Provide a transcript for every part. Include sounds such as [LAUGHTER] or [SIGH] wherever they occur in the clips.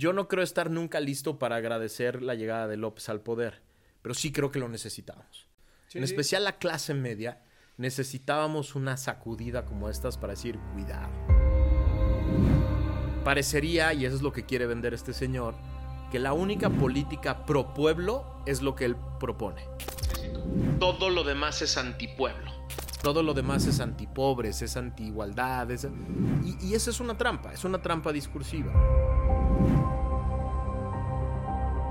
yo no creo estar nunca listo para agradecer la llegada de López al poder, pero sí creo que lo necesitamos. en especial la clase media, necesitábamos una sacudida como estas para decir, cuidado. Parecería, y eso es lo que quiere vender este señor, que la única política pro pueblo es lo que él propone. Todo lo demás es antipueblo. Todo lo demás es antipobres, es anti-igualdad. Y, y esa es una trampa, es una trampa discursiva.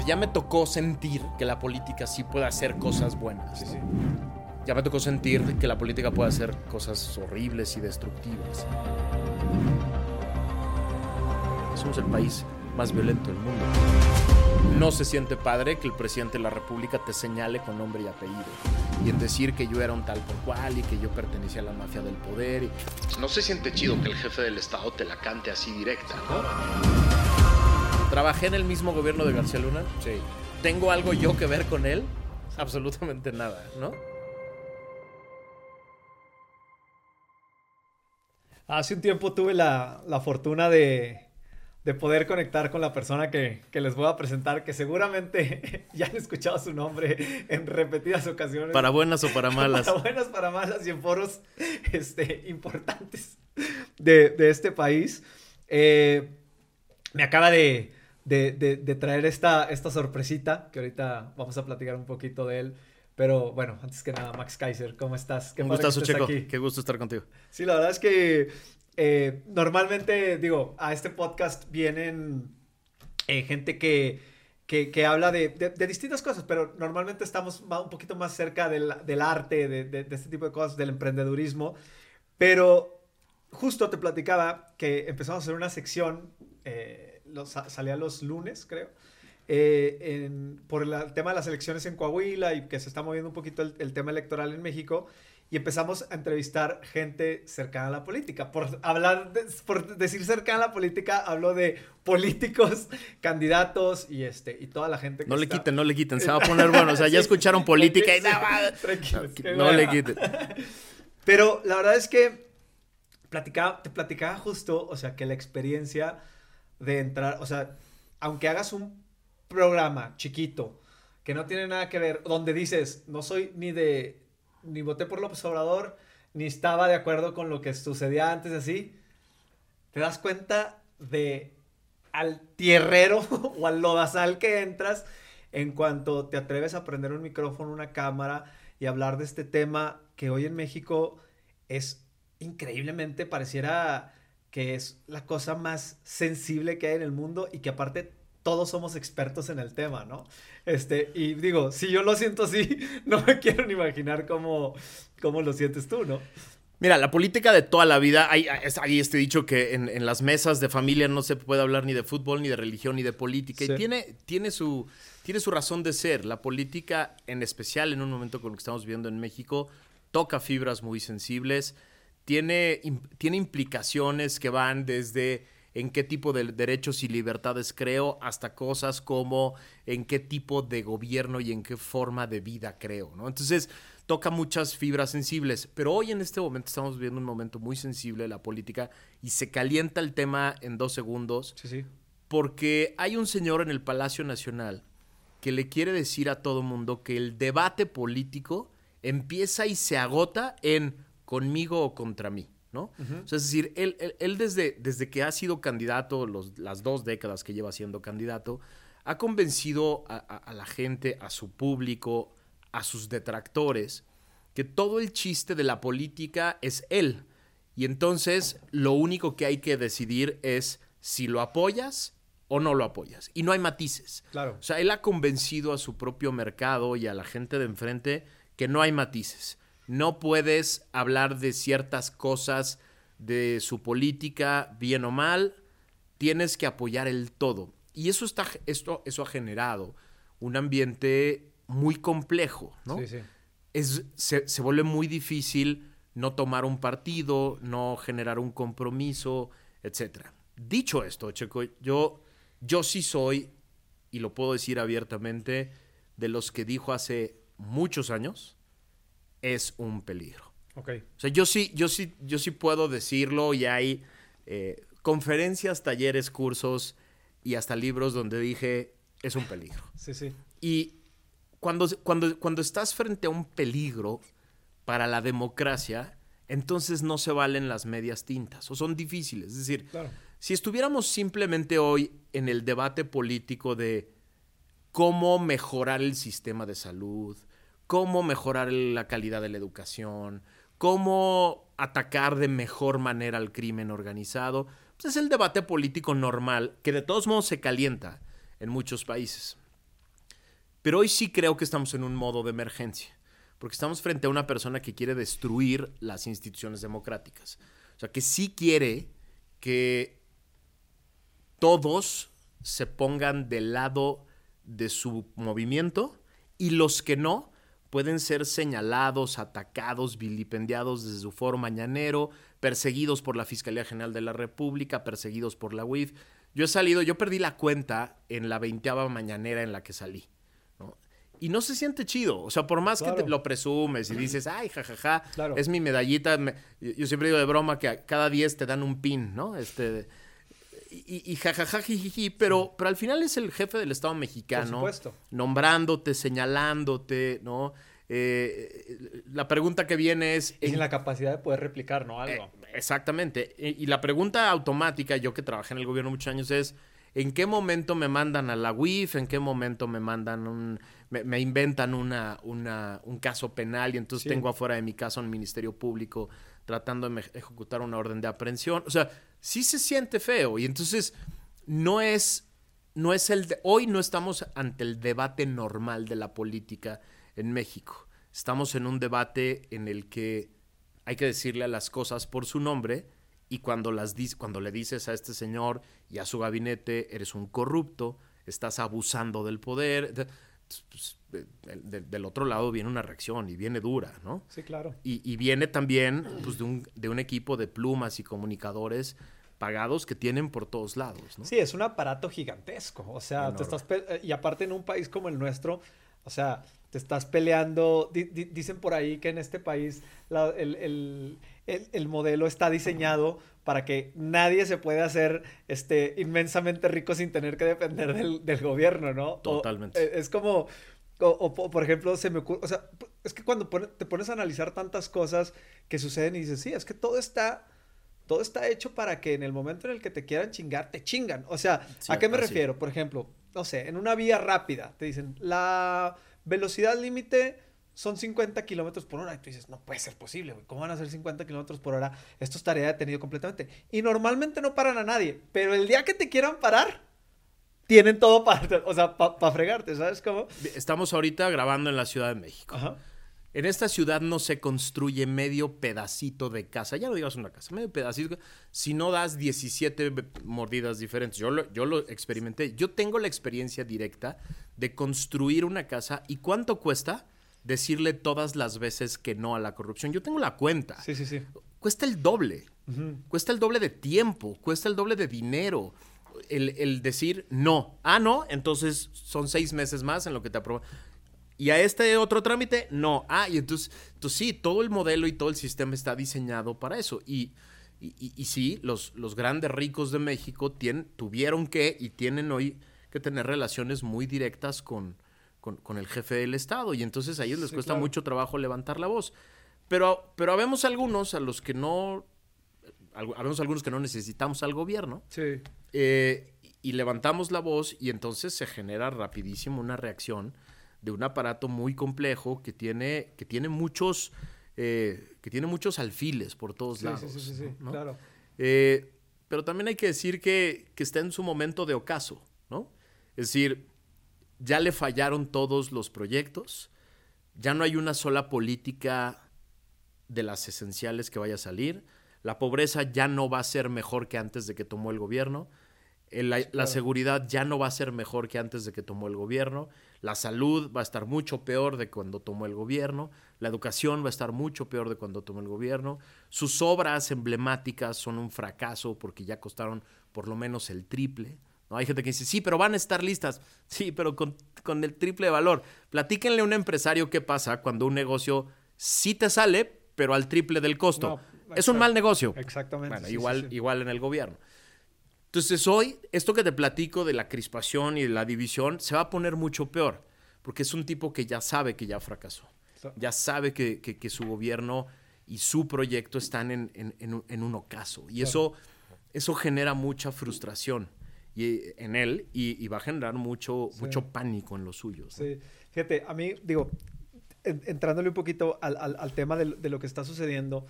Ya me tocó sentir que la política sí puede hacer cosas buenas. Ya me tocó sentir que la política puede hacer cosas horribles y destructivas. Somos el país más violento del mundo. No se siente padre que el presidente de la República te señale con nombre y apellido. Y en decir que yo era un tal por cual y que yo pertenecía a la mafia del poder. Y... No se siente chido que el jefe del Estado te la cante así directa, ¿no? Trabajé en el mismo gobierno de García Luna. Sí. ¿Tengo algo yo que ver con él? Absolutamente nada, ¿no? Hace un tiempo tuve la, la fortuna de, de poder conectar con la persona que, les voy a presentar, que seguramente [LAUGHS] ya han escuchado su nombre en repetidas ocasiones. Para buenas o para [LAUGHS] malas. Para buenas, para malas y en foros este, importantes de, este país. Eh, me acaba de, traer esta, esta sorpresita, que ahorita vamos a platicar un poquito de él. Pero bueno, antes que nada, Max Kaiser, ¿cómo estás? Qué Un gustazo, Checo. Qué gusto estar contigo. Sí, la verdad es que eh, normalmente, digo, a este podcast vienen eh, gente que, que, habla de, de, distintas cosas, pero normalmente estamos un poquito más cerca del, del arte, de, de, este tipo de cosas, del emprendedurismo. Pero justo te platicaba que empezamos a hacer una sección, eh, los, salía los lunes, creo. En, por el tema de las elecciones en Coahuila y que se está moviendo un poquito el, el tema electoral en México, y empezamos a entrevistar gente cercana a la política. Por hablar, por decir cercana a la política, hablo de políticos, [LAUGHS] candidatos y este y toda la gente que No le quiten, no le quiten, se va a [LAUGHS] poner bueno, o sea, ya escucharon política y nada, no, le quiten. [LAUGHS] Pero la verdad es que platicaba, te platicaba justo, o sea, que la experiencia de entrar, o sea, aunque hagas un programa chiquito que no tiene nada que ver, donde dices, no soy ni de ni voté por López Obrador, ni estaba de acuerdo con lo que sucedía antes así, te das cuenta de al tierrero [LAUGHS] o al lodazal que entras en cuanto te atreves a prender un micrófono, una cámara y hablar de este tema que hoy en México es increíblemente pareciera que es la cosa más sensible que hay en el mundo y que aparte todos somos expertos en el tema, ¿no? Este, y digo, si yo lo siento así, [LAUGHS] no me quiero ni imaginar cómo, cómo lo sientes tú, ¿no? Mira, la política de toda la vida, hay, hay este dicho que en, las mesas de familia no se puede hablar ni de fútbol, ni de religión, ni de política. Y tiene, tiene, su, tiene su razón de ser. La política, en especial en un momento como lo que estamos viendo en México, toca fibras muy sensibles, tiene, tiene implicaciones que van desde en qué tipo de derechos y libertades creo, hasta cosas como en qué tipo de gobierno y en qué forma de vida creo, ¿no? Entonces, toca muchas fibras sensibles, pero hoy en este momento estamos viviendo un momento muy sensible de la política y se calienta el tema en dos segundos. Sí, sí. Porque hay un señor en el Palacio Nacional que le quiere decir a todo mundo que el debate político empieza y se agota en conmigo o contra mí. ¿no? es decir, él, él, desde, desde, que ha sido candidato, los, las dos décadas que lleva siendo candidato, ha convencido a, la gente, a su público, a sus detractores, que todo el chiste de la política es él. Y entonces lo único que hay que decidir es si lo apoyas o no lo apoyas. Y no hay matices. Claro. O sea, él ha convencido a su propio mercado y a la gente de enfrente que no hay matices no puedes hablar de ciertas cosas de su política, bien o mal, tienes que apoyar el todo. Y eso, está, esto, eso ha generado un ambiente muy complejo, ¿no? Sí, sí. Es, se, se, vuelve muy difícil no tomar un partido, no generar un compromiso, etc. Dicho esto, Checo, yo, yo sí soy, y lo puedo decir abiertamente, de los que dijo hace muchos años, es un peligro. Okay. O sea, yo sí, yo sí, yo sí puedo decirlo y hay eh, conferencias, talleres, cursos y hasta libros donde dije, es un peligro. Sí, sí. Y cuando, cuando, cuando estás frente a un peligro para la democracia, entonces no se valen las medias tintas o son difíciles. Es decir, si estuviéramos simplemente hoy en el debate político de cómo mejorar el sistema de salud, cómo mejorar la calidad de la educación, cómo atacar de mejor manera al crimen organizado, pues es el debate político normal que de todos modos se calienta en muchos países. Pero hoy sí creo que estamos en un modo de emergencia porque estamos frente a una persona que quiere destruir las instituciones democráticas. O sea, que sí quiere que todos se pongan del lado de su movimiento y los que no pueden ser señalados, atacados, vilipendiados desde su foro mañanero, perseguidos por la Fiscalía General de la República, perseguidos por la UIF. Yo he salido, yo perdí la cuenta en la veinteava mañanera en la que salí y no se siente chido. O sea, por más que te lo presumes y dices, ay, jajaja, es mi medallita. yo siempre digo de broma que cada 10 te dan un pin, ¿no? Este. Y, jajaja, jijiji, pero, pero al final es el jefe del Estado mexicano. Por supuesto. Nombrándote, señalándote, ¿no? Eh, la pregunta que viene es... en la capacidad de poder replicar, ¿no? Algo. Eh, exactamente. Y, y, la pregunta automática, yo que trabajé en el gobierno muchos años, es ¿en qué momento me mandan a la UIF? ¿En qué momento me mandan un me, inventan una, un caso penal y entonces tengo afuera de mi casa un ministerio público tratando de ejecutar una orden de aprehensión. O sea, sí se siente feo y entonces no es, no es el... hoy no estamos ante el debate normal de la política en México. Estamos en un debate en el que hay que decirle a las cosas por su nombre y cuando, las cuando le dices a este señor y a su gabinete, eres un corrupto, estás abusando del poder pues, del otro lado viene una reacción y viene dura, ¿no? Sí, claro. Y, viene también pues, de, un, de un equipo de plumas y comunicadores pagados que tienen por todos lados, ¿no? Sí, es un aparato gigantesco. O sea, te estás eh, y aparte en un país como el nuestro, o sea, te estás peleando. dicen por ahí que en este país el, el, modelo está diseñado para que nadie se pueda hacer este, inmensamente rico sin tener que depender del, del gobierno, ¿no? Totalmente. Eh, es como, o, por ejemplo, se me ocurre, o sea, es que cuando te pones a analizar tantas cosas que suceden y dices, sí, es que todo está, todo está hecho para que en el momento en el que te quieran chingar, te chingan. O sea, ¿a qué me refiero? Por ejemplo, no sé, en una vía rápida, te dicen, la velocidad límite son 50 kilómetros por hora. Y tú dices, no puede ser posible, güey. ¿Cómo van a ser 50 kilómetros por hora? Esto estaría detenido completamente. Y normalmente no paran a nadie. Pero el día que te quieran parar, tienen todo para, o sea, para fregarte, ¿sabes cómo? Estamos ahorita grabando en la Ciudad de México. En esta ciudad no se construye medio pedacito de casa. Ya no digas una casa, medio pedacito. Si no das 17 mordidas diferentes. Yo lo, yo lo experimenté. Yo tengo la experiencia directa de construir una casa. ¿Y cuánto cuesta? decirle todas las veces que no a la corrupción. Yo tengo la cuenta. Sí, sí, sí. Cuesta el doble. Cuesta el doble de tiempo, cuesta el doble de dinero. El, decir no. Ah, no, entonces son seis meses más en lo que te aprueban. Y a este otro trámite, no. Ah, y entonces, entonces sí, todo el modelo y todo el sistema está diseñado para eso. Y, y, sí, los, los grandes ricos de México tienen, tuvieron que y tienen hoy que tener relaciones muy directas con, con, el jefe del Estado y entonces a ellos les cuesta mucho trabajo levantar la voz. Pero, pero habemos algunos a los que no, habemos algunos que no necesitamos al gobierno. Sí. Eh, y levantamos la voz y entonces se genera rapidísimo una reacción de un aparato muy complejo que tiene, que tiene muchos, eh, que tiene muchos alfiles por todos lados. Sí, sí, sí, claro. Eh, pero también hay que decir que, que está en su momento de ocaso, ¿no? Es decir, ya le fallaron todos los proyectos, ya no hay una sola política de las esenciales que vaya a salir, la pobreza ya no va a ser mejor que antes de que tomó el gobierno, la, seguridad ya no va a ser mejor que antes de que tomó el gobierno, la salud va a estar mucho peor de cuando tomó el gobierno, la educación va a estar mucho peor de cuando tomó el gobierno, sus obras emblemáticas son un fracaso porque ya costaron por lo menos el triple. ¿no? Hay gente que dice, sí, pero van a estar listas. [LAUGHS] Sí, pero con, el triple de valor. Platíquenle a un empresario qué pasa cuando un negocio sí te sale, pero al triple del costo. Es un mal negocio. Exactamente. Bueno, igual, igual en el gobierno. Entonces hoy, esto que te platico de la crispación y de la división, se va a poner mucho peor, porque es un tipo que ya sabe que ya fracasó, ya sabe que, que, su gobierno y su proyecto están en, en, en, un ocaso, y eso, eso genera mucha frustración y, en él y, va a generar mucho, mucho pánico en los suyos. Sí, fíjate, a mí, digo, entrándole un poquito al, al, al tema de, de lo que está sucediendo,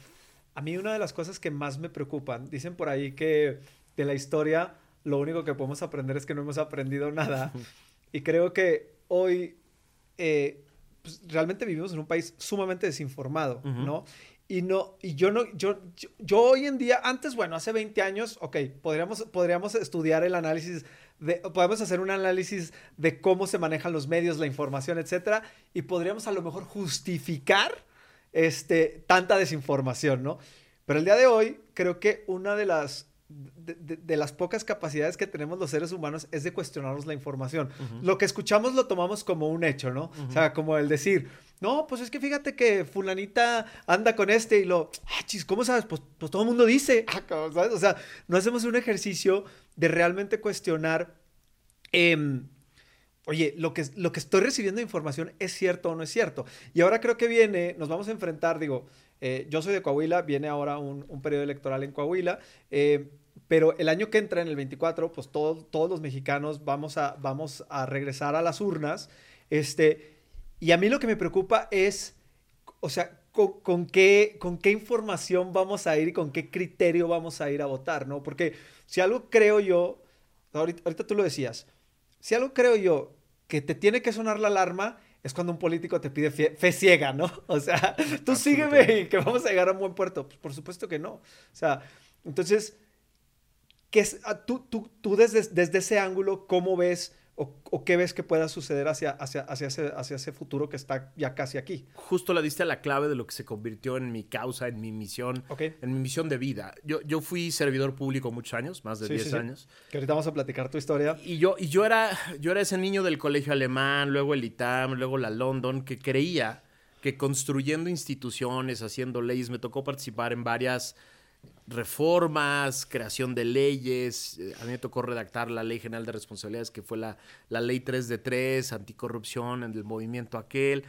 a mí una de las cosas que más me preocupan, dicen por ahí que de la historia lo único que podemos aprender es que no hemos aprendido nada. [LAUGHS] Y creo que hoy eh, pues, realmente vivimos en un país sumamente desinformado, ¿no? Y no, y yo no, yo, yo, hoy en día, antes, bueno, hace 20 años, ok, podríamos, podríamos estudiar el análisis de, podemos hacer un análisis de cómo se manejan los medios, la información, etcétera, y podríamos a lo mejor justificar este, tanta desinformación, ¿no? Pero el día de hoy, creo que una de las de, las pocas capacidades que tenemos los seres humanos es de cuestionarnos la información. Lo que escuchamos lo tomamos como un hecho, ¿no? O sea, como el decir, no, pues es que fíjate que fulanita anda con este y lo, ah, chis, ¿cómo sabes? Pues, pues todo el mundo dice, [LAUGHS] ah, ¿sabes? O sea, no hacemos un ejercicio de realmente cuestionar, em, oye, lo que, lo que estoy recibiendo de información es cierto o no es cierto. Y ahora creo que viene, nos vamos a enfrentar, digo, eh, yo soy de Coahuila, viene ahora un, un periodo electoral en Coahuila. Eh, pero el año que entra, en el 24, pues todos los mexicanos vamos a, vamos a regresar a las urnas. Este, y a mí lo que me preocupa es, o sea, con, qué, con qué información vamos a ir y con qué criterio vamos a ir a votar, ¿no? Porque si algo creo yo, ahorita, ahorita tú lo decías, si algo creo yo que te tiene que sonar la alarma, es cuando un político te pide fe, ciega, ¿no? [LAUGHS] O sea, tú sígueme y que vamos a llegar a un buen puerto. Pues por supuesto que no. O sea, entonces, ¿qué es, ah, tú, tú, tú desde, desde ese ángulo, ¿cómo ves o, qué ves que pueda suceder hacia, hacia, hacia, ese, hacia ese futuro que está ya casi aquí? Justo la diste a la clave de lo que se convirtió en mi causa, en mi misión, en mi misión de vida. Yo, yo fui servidor público muchos años, más de 10 años. Que ahorita vamos a platicar tu historia. Y yo, y yo, era, yo era ese niño del colegio alemán, luego el ITAM, luego la London, que creía que construyendo instituciones, haciendo leyes, me tocó participar en varias reformas, creación de leyes. Eh, a mí me tocó redactar la Ley General de Responsabilidades, que fue la, la Ley 3 de 3, anticorrupción en el movimiento aquel.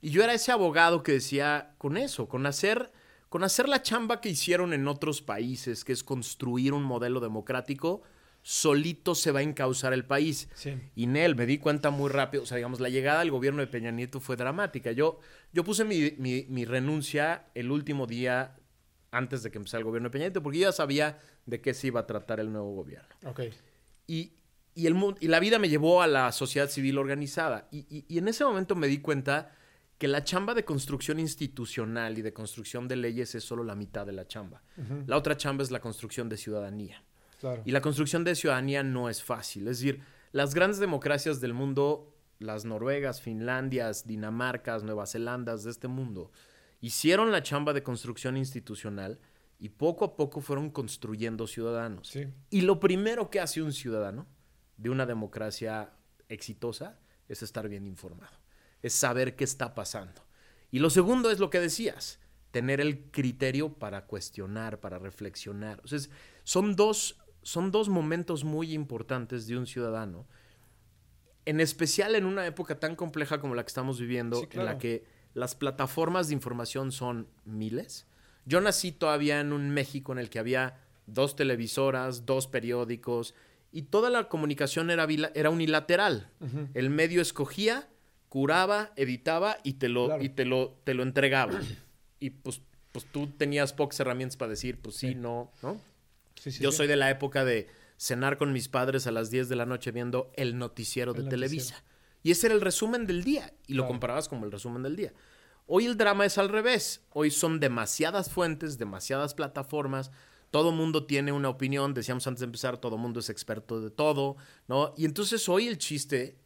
Y yo era ese abogado que decía, con eso, con hacer, con hacer la chamba que hicieron en otros países, que es construir un modelo democrático, solito se va a encauzar el país. Y Nel, me di cuenta muy rápido, o sea, digamos, la llegada al gobierno de Peña Nieto fue dramática. Yo, yo puse mi, mi, mi renuncia el último día antes de que empezara el gobierno de Peña Nieto, porque yo ya sabía de qué se iba a tratar el nuevo gobierno. Ok. Y, y, el, y la vida me llevó a la sociedad civil organizada. Y, y, en ese momento me di cuenta que la chamba de construcción institucional y de construcción de leyes es solo la mitad de la chamba. La otra chamba es la construcción de ciudadanía. Claro. Y la construcción de ciudadanía no es fácil. Es decir, las grandes democracias del mundo, las Noruegas, Finlandias, Dinamarcas, Nueva Zelandas de este mundo, hicieron la chamba de construcción institucional y poco a poco fueron construyendo ciudadanos. Y lo primero que hace un ciudadano de una democracia exitosa es estar bien informado, es saber qué está pasando. Y lo segundo es lo que decías, tener el criterio para cuestionar, para reflexionar. O son dos, son dos momentos muy importantes de un ciudadano, en especial en una época tan compleja como la que estamos viviendo, en la que las plataformas de información son miles. Yo nací todavía en un México en el que había dos televisoras, dos periódicos y toda la comunicación era, era unilateral. El medio escogía, curaba, editaba y te lo, y te lo, te lo entregaba. y pues, pues tú tenías pocas herramientas para decir, pues sí, no, ¿no? Yo soy de la época de cenar con mis padres a las 10 de la noche viendo el noticiero de Televisa. Y ese era el resumen del día. Y lo comparabas como el resumen del día. Hoy el drama es al revés. Hoy son demasiadas fuentes, demasiadas plataformas. Todo mundo tiene una opinión. Decíamos antes de empezar, todo mundo es experto de todo, ¿no? Y entonces hoy el chiste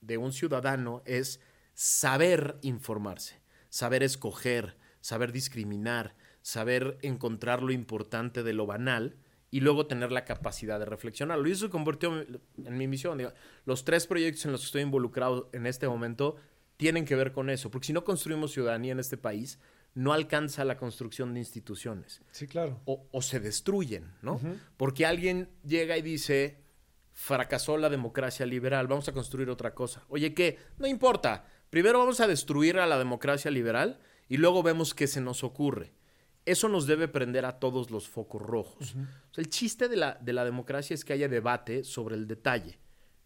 de un ciudadano es saber informarse, saber escoger, saber discriminar, saber encontrar lo importante de lo banal y luego tener la capacidad de reflexionarlo. Y eso se convirtió en mi misión. los tres proyectos en los que estoy involucrado en este momento tienen que ver con eso, porque si no construimos ciudadanía en este país, no alcanza la construcción de instituciones. Sí, claro. O, se destruyen, ¿no? Porque alguien llega y dice, fracasó la democracia liberal, vamos a construir otra cosa. Oye, ¿qué? No importa. Primero vamos a destruir a la democracia liberal y luego vemos qué se nos ocurre. Eso nos debe prender a todos los focos rojos. el chiste de la, de la democracia es que haya debate sobre el detalle,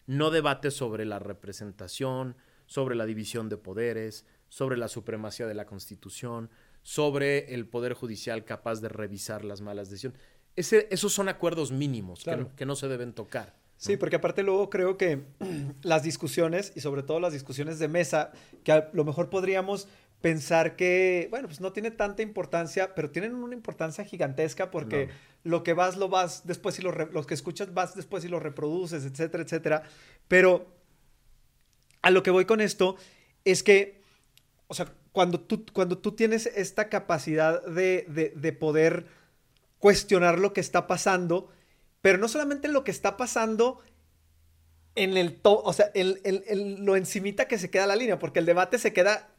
no debate sobre la representación, sobre la división de poderes, sobre la supremacía de la Constitución, sobre el Poder Judicial capaz de revisar las malas decisiones. Ese, esos son acuerdos mínimos que, no, se deben tocar. Sí, porque aparte luego creo que [CLEARS THROAT] las discusiones, y sobre todo las discusiones de mesa, que a lo mejor podríamos pensar que, bueno, pues no tiene tanta importancia, pero tienen una importancia gigantesca porque lo que vas, lo vas después y lo, los que escuchas vas después y lo reproduces, etcétera, etcétera. Pero a lo que voy con esto es que, o sea, cuando tú, cuando tú tienes esta capacidad de, poder cuestionar lo que está pasando, pero no solamente lo que está pasando en el to o sea, el, lo encimita que se queda la línea, porque el debate se queda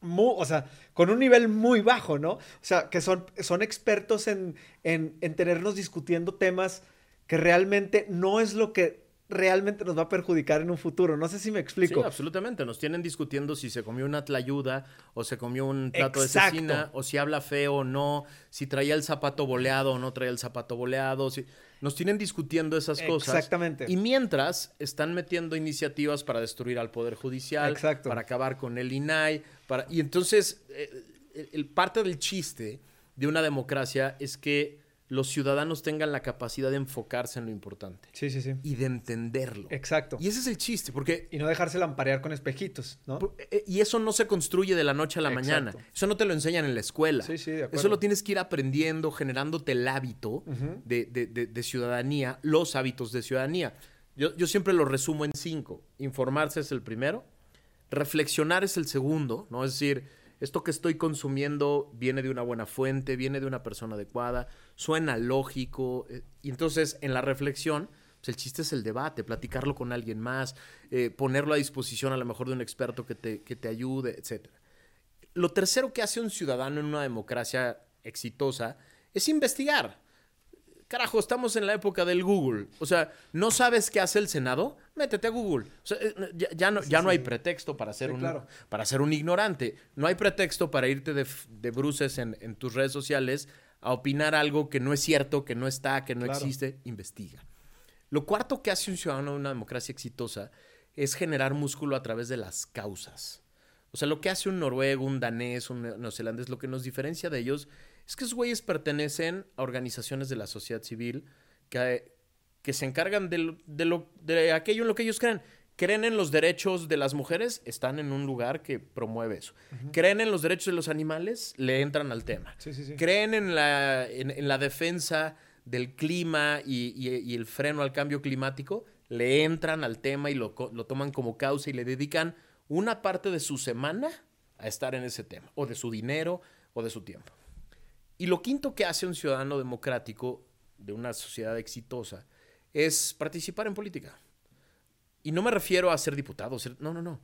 muy, o sea, con un nivel muy bajo, ¿no? O sea, que son, son expertos en, en, en tenernos discutiendo temas que realmente no es lo que realmente nos va a perjudicar en un futuro. No sé si me explico. Sí, absolutamente. Nos tienen discutiendo si se comió una tlayuda o se comió un plato de cecina o si habla feo o no, si traía el zapato boleado o no traía el zapato boleado. Si... Nos tienen discutiendo esas cosas. Exactamente. Y mientras están metiendo iniciativas para destruir al Poder Judicial, Exacto. para acabar con el INAI. Para... Y entonces, eh, el parte del chiste de una democracia es que los ciudadanos tengan la capacidad de enfocarse en lo importante. Sí, sí, sí. Y de entenderlo. Exacto. Y ese es el chiste, porque... Y no dejarse lamparear con espejitos, ¿no? Eh, y eso no se construye de la noche a la mañana. Eso no te lo enseñan en la escuela. Sí, sí, de acuerdo. Eso lo tienes que ir aprendiendo, generándote el hábito de, ciudadanía, los hábitos de ciudadanía. Yo, yo siempre lo resumo en cinco. Informarse es el primero. Reflexionar es el segundo, ¿no? Es decir esto que estoy consumiendo viene de una buena fuente, viene de una persona adecuada, suena lógico. Eh, y entonces en la reflexión, pues el chiste es el debate, platicarlo con alguien más, eh, ponerlo a disposición a lo mejor de un experto que te, que te ayude, etc. Lo tercero que hace un ciudadano en una democracia exitosa es investigar carajo, estamos en la época del Google. O sea, ¿no sabes qué hace el Senado? Métete a Google. O sea, eh, ya, no, ya no hay pretexto para ser, un, para ser un ignorante. No hay pretexto para irte de, de bruces en, tus redes sociales a opinar algo que no es cierto, que no está, que no existe. Investiga. Lo cuarto que hace un ciudadano de una democracia exitosa es generar músculo a través de las causas. O sea, lo que hace un noruego, un danés, un neozelandés, lo que nos diferencia de ellos es que esos güeyes pertenecen a organizaciones de la sociedad civil que, que se encargan de, lo, de aquello en lo que ellos creen. Creen en los derechos de las mujeres, están en un lugar que promueve eso. Creen en los derechos de los animales, le entran al tema. Creen en la, en, la defensa del clima y, el freno al cambio climático, le entran al tema y lo, lo toman como causa y le dedican una parte de su semana a estar en ese tema, o de su dinero, o de su tiempo. Y lo quinto que hace un ciudadano democrático de una sociedad exitosa es participar en política. Y no me refiero a ser diputado, no, no, no.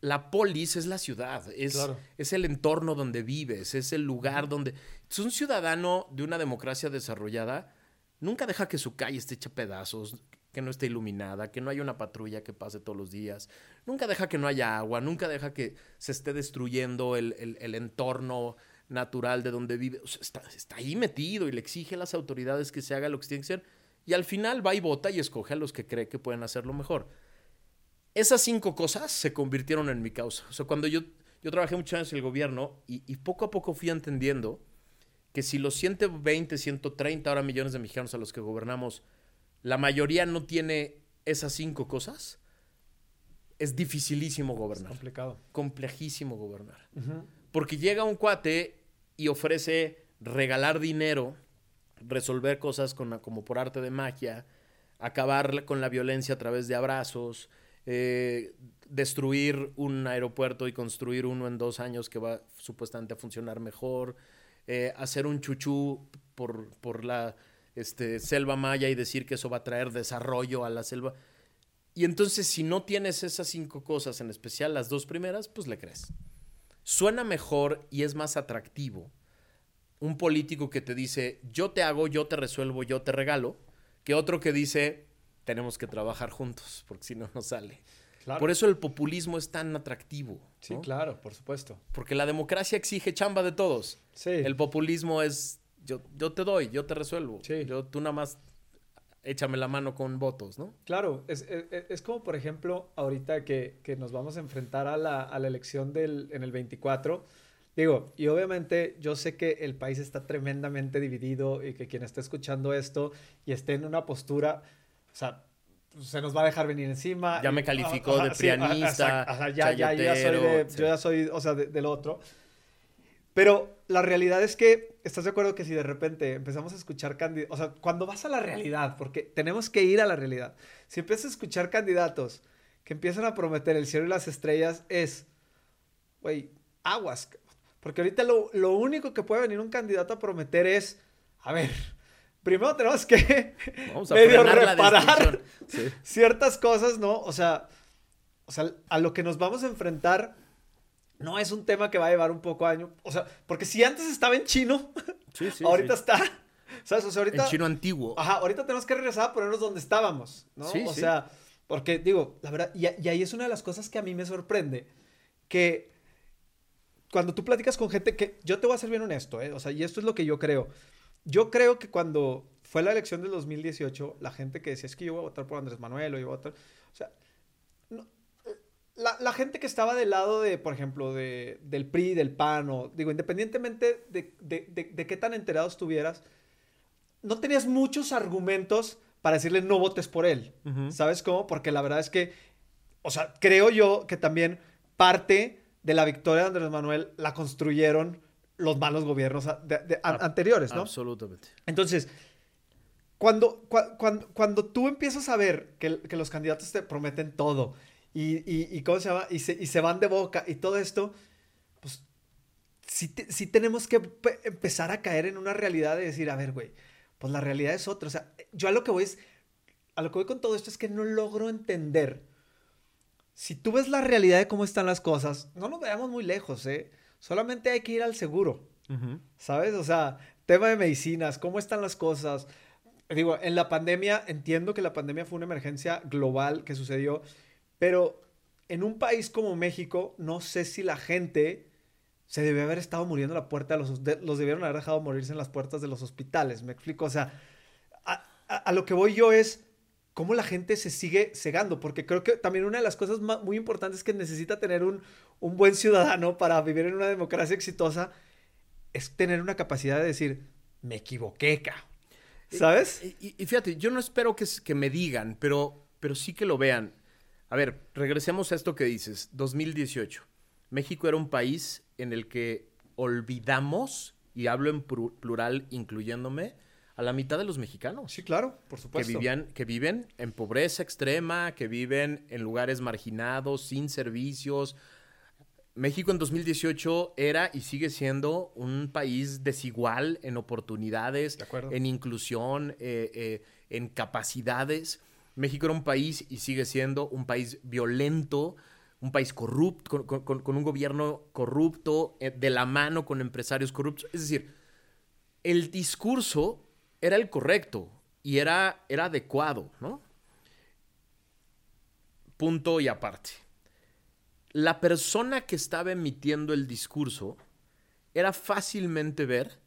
La polis es la ciudad, es, es el entorno donde vives, es el lugar donde... Es un ciudadano de una democracia desarrollada nunca deja que su calle esté hecha pedazos, que no esté iluminada, que no haya una patrulla que pase todos los días, nunca deja que no haya agua, nunca deja que se esté destruyendo el, el, el entorno natural de donde vive. está, ahí metido y le exige a las autoridades que se haga lo que tiene que ser. Y al final va y vota y escoge a los que cree que pueden hacerlo mejor. Esas cinco cosas se convirtieron en mi causa. O sea, cuando yo, yo trabajé muchos años en el gobierno y, y poco a poco fui entendiendo que si los 120, 130 ahora millones de mexicanos a los que gobernamos, la mayoría no tiene esas cinco cosas, es dificilísimo gobernar. Es complicado. Complejísimo gobernar. Porque llega un cuate y ofrece regalar dinero, resolver cosas como por arte de magia, acabar con la violencia a través de abrazos, eh, destruir un aeropuerto y construir uno en dos años que va supuestamente a funcionar mejor, eh, hacer un chuchú por, por la este, selva maya y decir que eso va a traer desarrollo a la selva. Y entonces si no tienes esas cinco cosas, en especial las dos primeras, pues le crees. suena mejor y es más atractivo un político que te dice, yo te hago, yo te resuelvo, yo te regalo, que otro que dice, tenemos que trabajar juntos, porque si no, no sale. Por eso el populismo es tan atractivo. Sí, claro, por supuesto. Porque la democracia exige chamba de todos. Sí. El populismo es, yo, yo te doy, yo te resuelvo. Sí. Yo, tú nada más échame la mano con votos, ¿no? Claro, es, es, como por ejemplo ahorita que, que, nos vamos a enfrentar a la, a la elección del, en el 24 Digo, y obviamente yo sé que el país está tremendamente dividido y que quien está escuchando esto y esté en una postura, o sea, se nos va a dejar venir encima. Ya me [LAUGHS] calificó de pianista. ya, ya, yo ya soy, de, yo ya soy, o sea, del otro. Pero la realidad es que, ¿estás de acuerdo que si de repente empezamos a escuchar candidatos, o sea, cuando vas a la realidad, porque tenemos que ir a la realidad, si empiezas a escuchar candidatos que empiezan a prometer el cielo y las estrellas, es, güey, aguas, porque ahorita lo, único que puede venir un candidato a prometer es, a ver, primero tenemos que [LAUGHS] medio reparar ciertas cosas, ¿no? O sea, o sea, a lo que nos vamos a enfrentar no es un tema que va a llevar un poco año. O sea, porque si antes estaba en chino, [LAUGHS] ahorita está. ¿Sabes? O sea, ahorita. En chino antiguo. Ajá, ahorita tenemos que regresar a ponernos donde estábamos, ¿no? o sea, porque digo, la verdad, y, y ahí es una de las cosas que a mí me sorprende. Que cuando tú platicas con gente que, yo te voy a ser bien honesto, ¿eh? o sea, y esto es lo que yo creo. Yo creo que cuando fue la elección del 2018, la gente que decía es que yo voy a votar por Andrés Manuel o yo voy a votar, o sea, la, la, gente que estaba del lado de, por ejemplo, de, del PRI, del PAN, o digo, independientemente de, de, de, qué tan enterados estuvieras, no tenías muchos argumentos para decirle no votes por él. ¿Sabes cómo? Porque la verdad es que, o sea, creo yo que también parte de la victoria de Andrés Manuel la construyeron los malos gobiernos anteriores, ¿no? Absolutamente. Entonces, cuando, cuando, cuando tú empiezas a ver que, los candidatos te prometen todo y, y, ¿cómo se llama? Y se, y se, van de boca y todo esto, pues sí, sí tenemos que empezar a caer en una realidad de decir, a ver, güey, pues la realidad es otra. O sea, yo a lo que voy es, a lo que voy con todo esto es que no logro entender si tú ves la realidad de cómo están las cosas, no nos veamos muy lejos, ¿eh? Solamente hay que ir al seguro, ¿sabes? O sea, tema de medicinas, cómo están las cosas. Digo, en la pandemia, entiendo que la pandemia fue una emergencia global que sucedió, pero en un país como México, no sé si la gente se debe haber estado muriendo en la puerta de los... los debieron haber dejado morirse en las puertas de los hospitales, me explico. O sea, a lo que voy yo es cómo la gente se sigue cegando, porque creo que también una de las cosas muy importantes que necesita tener un, buen ciudadano para vivir en una democracia exitosa es tener una capacidad de decir, me equivoqué, ca. ¿Sabes? Y, fíjate, yo no espero que, que me digan, pero, pero sí que lo vean. A ver, regresemos a esto que dices, 2018. México era un país en el que olvidamos, y hablo en plural incluyéndome, a la mitad de los mexicanos. Sí, claro, por supuesto. Que, vivían, que viven en pobreza extrema, que viven en lugares marginados, sin servicios. México en 2018 era y sigue siendo un país desigual en oportunidades, en inclusión, eh, eh, en capacidades. México era un país y sigue siendo un país violento, un país corrupto, con un gobierno corrupto, eh, de la mano con empresarios corruptos. Es decir, el discurso era el correcto y era, era adecuado, ¿no? Punto y aparte. La persona que estaba emitiendo el discurso era fácilmente ver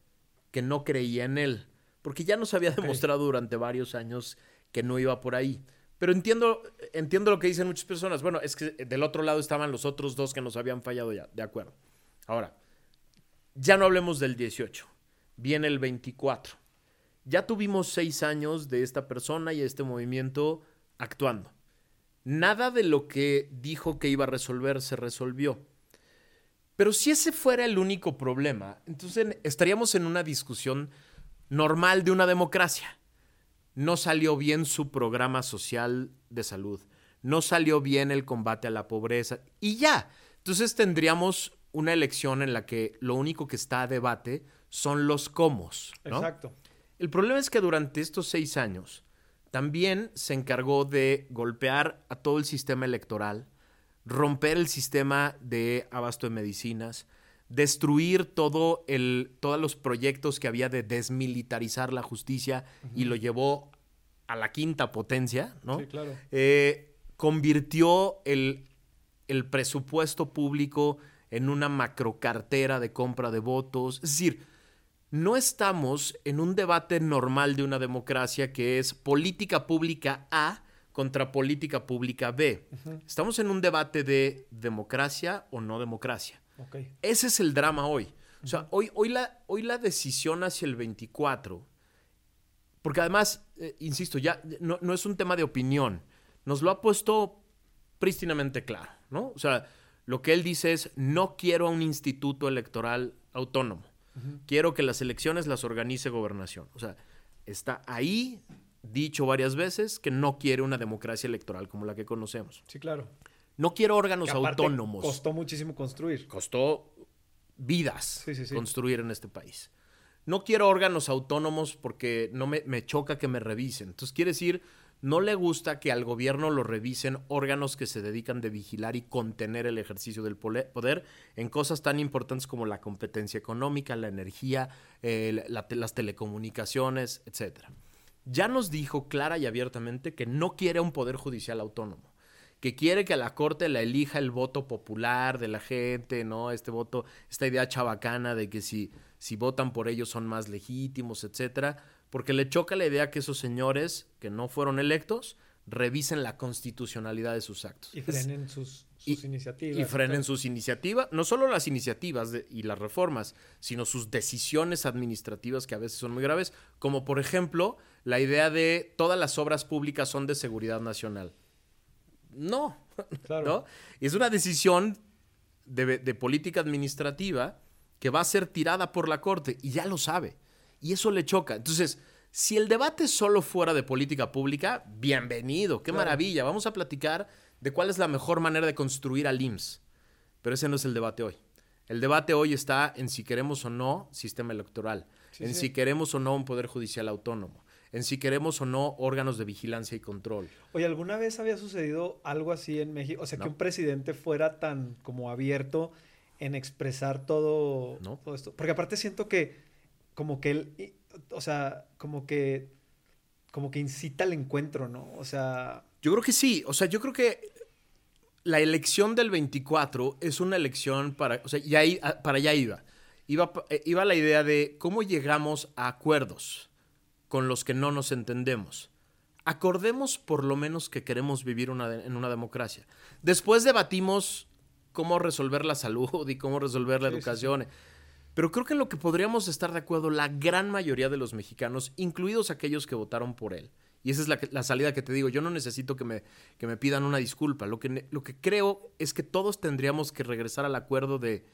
que no creía en él, porque ya nos había demostrado durante varios años que no iba por ahí. Pero entiendo, entiendo lo que dicen muchas personas. Bueno, es que del otro lado estaban los otros dos que nos habían fallado ya, de acuerdo. Ahora, ya no hablemos del 18, viene el 24. Ya tuvimos seis años de esta persona y este movimiento actuando. Nada de lo que dijo que iba a resolver se resolvió. Pero si ese fuera el único problema, entonces estaríamos en una discusión normal de una democracia. No salió bien su programa social de salud, no salió bien el combate a la pobreza y ya. Entonces tendríamos una elección en la que lo único que está a debate son los cómo. Exacto. El problema es que durante estos seis años también se encargó de golpear a todo el sistema electoral romper el sistema de abasto de medicinas, destruir todo el, todos los proyectos que había de desmilitarizar la justicia y lo llevó a la quinta potencia, ¿no? Sí, claro. Eh, convirtió el, el presupuesto público en una macrocartera de compra de votos. Es decir, no estamos en un debate normal de una democracia que es política pública A contra política pública B. Estamos en un debate de democracia o no democracia. Ese es el drama hoy. O sea, hoy, hoy, la, hoy la decisión hacia el 24, porque además, eh, insisto, ya no, no es un tema de opinión, nos lo ha puesto prístinamente claro, ¿no? O sea, lo que él dice es, no quiero un instituto electoral autónomo. Quiero que las elecciones las organice gobernación. O sea, está ahí dicho varias veces que no quiere una democracia electoral como la que conocemos. Sí, claro. No quiero órganos autónomos. Costó muchísimo construir. Costó vidas construir en este país. No quiero órganos autónomos porque no me, me choca que me revisen. Entonces quiere decir no le gusta que al gobierno lo revisen órganos que se dedican de vigilar y contener el ejercicio del poder en cosas tan importantes como la competencia económica, la energía, las telecomunicaciones, etc. Ya nos dijo clara y abiertamente que no quiere un poder judicial autónomo que quiere que a la corte la elija el voto popular de la gente, ¿no? Este voto, esta idea chabacana de que si, si votan por ellos son más legítimos, etcétera porque le choca la idea que esos señores que no fueron electos revisen la constitucionalidad de sus actos. Y frenen sus, iniciativas. Y frenen sus iniciativas, no solo las iniciativas y las reformas, sino sus decisiones administrativas que a veces son muy graves, como por ejemplo la idea de todas las obras públicas son de seguridad nacional. No, [LAUGHS] claro. Y es una decisión de, de política administrativa que va a ser tirada por la Corte y ya lo sabe. Y eso le choca. Entonces, si el debate solo fuera de política pública, bienvenido, qué maravilla. Vamos a platicar de cuál es la mejor manera de construir al IMSS. Pero ese no es el debate hoy. El debate hoy está en si queremos o no sistema electoral, en si queremos o no un poder judicial autónomo, en si queremos o no órganos de vigilancia y control. Oye, ¿alguna vez había sucedido algo así en México? O sea, que un presidente fuera tan como abierto en expresar todo, todo esto. Porque aparte siento que como que él, o sea, como que, como que incita al encuentro, ¿no? O sea... Yo creo que sí, o sea, yo creo que la elección del 24 es una elección para, o sea, ya, para allá iba. Iba, eh, iba la idea de cómo llegamos a acuerdos con los que no nos entendemos. Acordemos por lo menos que queremos vivir en una democracia. Después debatimos cómo resolver la salud [LAUGHS] y cómo resolver la educación. Pero creo que en lo que podríamos estar de acuerdo la gran mayoría de los mexicanos, incluidos aquellos que votaron por él. Y esa es la, salida que te digo. Yo no necesito que me, que me pidan una disculpa. Lo que, lo que creo es que todos tendríamos que regresar al acuerdo de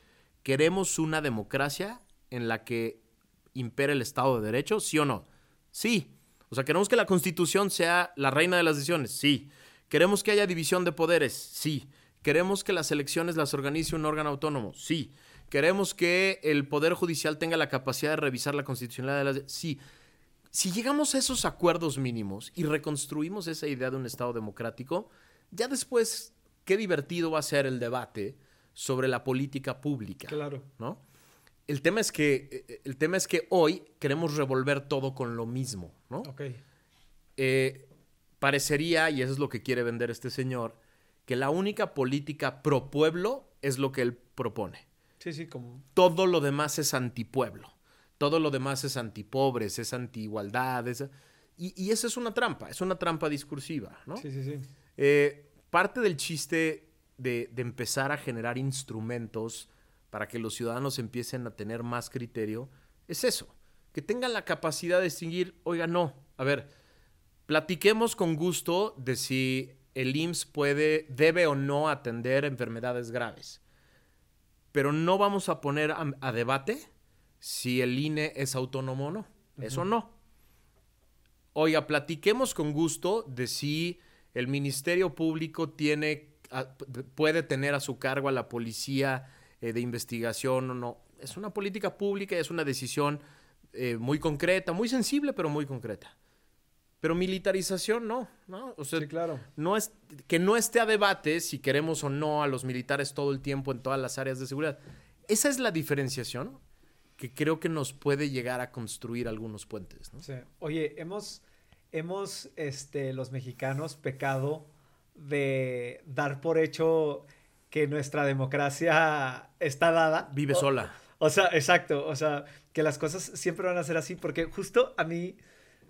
queremos una democracia en la que impere el Estado de Derecho, sí o no. Sí. O sea, queremos que la Constitución sea la reina de las decisiones, sí. Queremos que haya división de poderes, sí. Queremos que las elecciones las organice un órgano autónomo, sí. Queremos que el Poder Judicial tenga la capacidad de revisar la constitucionalidad de las... Sí, si llegamos a esos acuerdos mínimos y reconstruimos esa idea de un Estado democrático, ya después, qué divertido va a ser el debate sobre la política pública. Claro. ¿No? El tema es que, eh, el tema es que hoy queremos revolver todo con lo mismo, ¿no? Ok. Eh, parecería, y eso es lo que quiere vender este señor, que la única política pro pueblo es lo que él propone. Sí, sí, como... Todo lo demás es antipueblo. Todo lo demás es antipobres, es antiigualdad. Es... Y, y esa es una trampa, es una trampa discursiva, ¿no? Sí, sí, sí. Eh, parte del chiste de, de, empezar a generar instrumentos para que los ciudadanos empiecen a tener más criterio es eso, que tengan la capacidad de distinguir, oiga, no, a ver, platiquemos con gusto de si el IMSS puede, debe o no atender enfermedades graves pero no vamos a poner a, debate si el INE es autónomo o no. Eso no. Oiga, platiquemos con gusto de si el Ministerio Público tiene, puede tener a su cargo a la policía eh, de investigación o no. Es una política pública, es una decisión eh, muy concreta, muy sensible, pero muy concreta. Pero militarización no, ¿no? O sea, claro. no es, que no esté a debate si queremos o no a los militares todo el tiempo en todas las áreas de seguridad. Esa es la diferenciación que creo que nos puede llegar a construir algunos puentes. ¿no? Sí. Oye, hemos, hemos este, los mexicanos pecado de dar por hecho que nuestra democracia está dada. Vive sola. O sea, exacto. O sea, que las cosas siempre van a ser así, porque justo a mí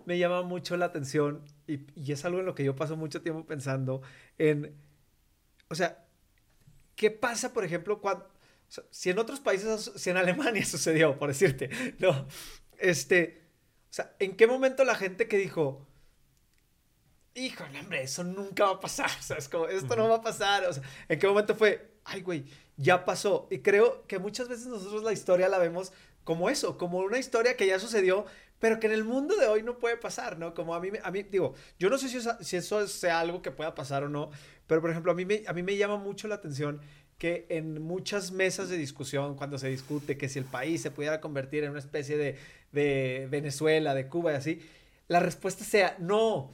me llama mucho la atención y, y es algo en lo que yo paso mucho tiempo pensando en, o sea, ¿qué pasa, por ejemplo, cuando, si en otros países, si en Alemania [LAUGHS] sucedió, por decirte, [LAUGHS] no, este, o sea, ¿en qué momento la gente que dijo, híjole, hombre, eso nunca va a pasar, [LAUGHS] o sea, es como, esto no va a pasar, o sea, ¿en qué momento fue, ay, güey, ya pasó? Y creo que muchas veces nosotros la historia la vemos como eso, como una historia que ya sucedió, pero que en el mundo de hoy no puede pasar, ¿no? Como a mí, a mí digo, yo no sé si, si eso sea algo que pueda pasar o no, pero por ejemplo, a mí, me, a mí me llama mucho la atención que en muchas mesas de discusión, cuando se discute que si el país se pudiera convertir en una especie de, de Venezuela, de Cuba y así, la respuesta sea no,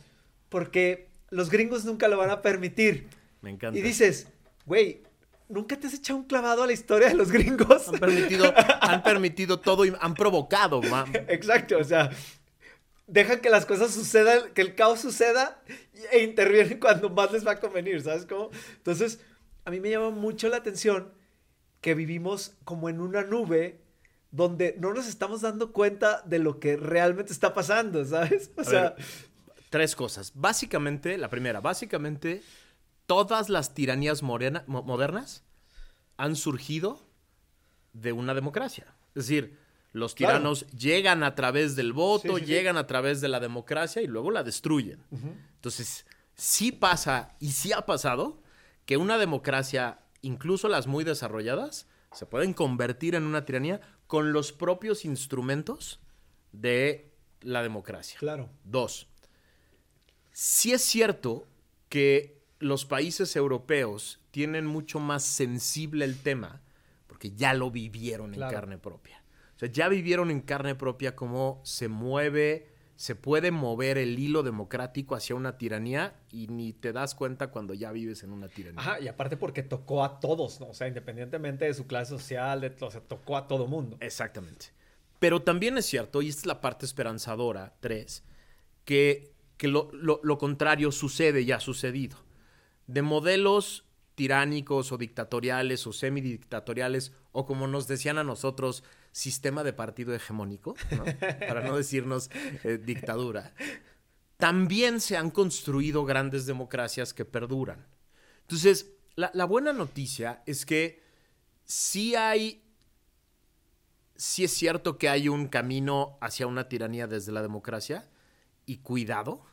porque los gringos nunca lo van a permitir. Me encanta. Y dices, güey, ¿nunca te has echado un clavado a la historia de los gringos? Han permitido, han permitido todo y han provocado. Exacto, o sea, dejan que las cosas sucedan, que el caos suceda e intervienen cuando más les va a convenir, ¿sabes cómo? Entonces, a mí me llama mucho la atención que vivimos como en una nube donde no nos estamos dando cuenta de lo que realmente está pasando, ¿sabes? O sea, tres cosas. Básicamente, la primera, básicamente todas las tiranías modernas han surgido de una democracia. Es decir, los tiranos llegan a través del voto, llegan a través de la democracia y luego la destruyen. Entonces, sí pasa y sí ha pasado que una democracia, incluso las muy desarrolladas, se pueden convertir en una tiranía con los propios instrumentos de la democracia. Claro. Dos, sí es cierto que los países europeos tienen mucho más sensible el tema porque ya lo vivieron en carne propia. O sea, ya vivieron en carne propia cómo se mueve se puede mover el hilo democrático hacia una tiranía y ni te das cuenta cuando ya vives en una tiranía. Ajá, y aparte porque tocó a todos, ¿no? O sea, independientemente de su clase social, de, o sea, tocó a todo mundo. Exactamente. Pero también es cierto, y esta es la parte esperanzadora, tres, que, que lo, lo contrario sucede y ha sucedido. De modelos tiránicos o dictatoriales o semidictatoriales, o como nos decían a nosotros, sistema de partido hegemónico, [LAUGHS] para no decirnos eh, dictadura, también se han construido grandes democracias que perduran. Entonces, la, buena noticia es que sí hay, sí es cierto que hay un camino hacia una tiranía desde la democracia, y cuidado,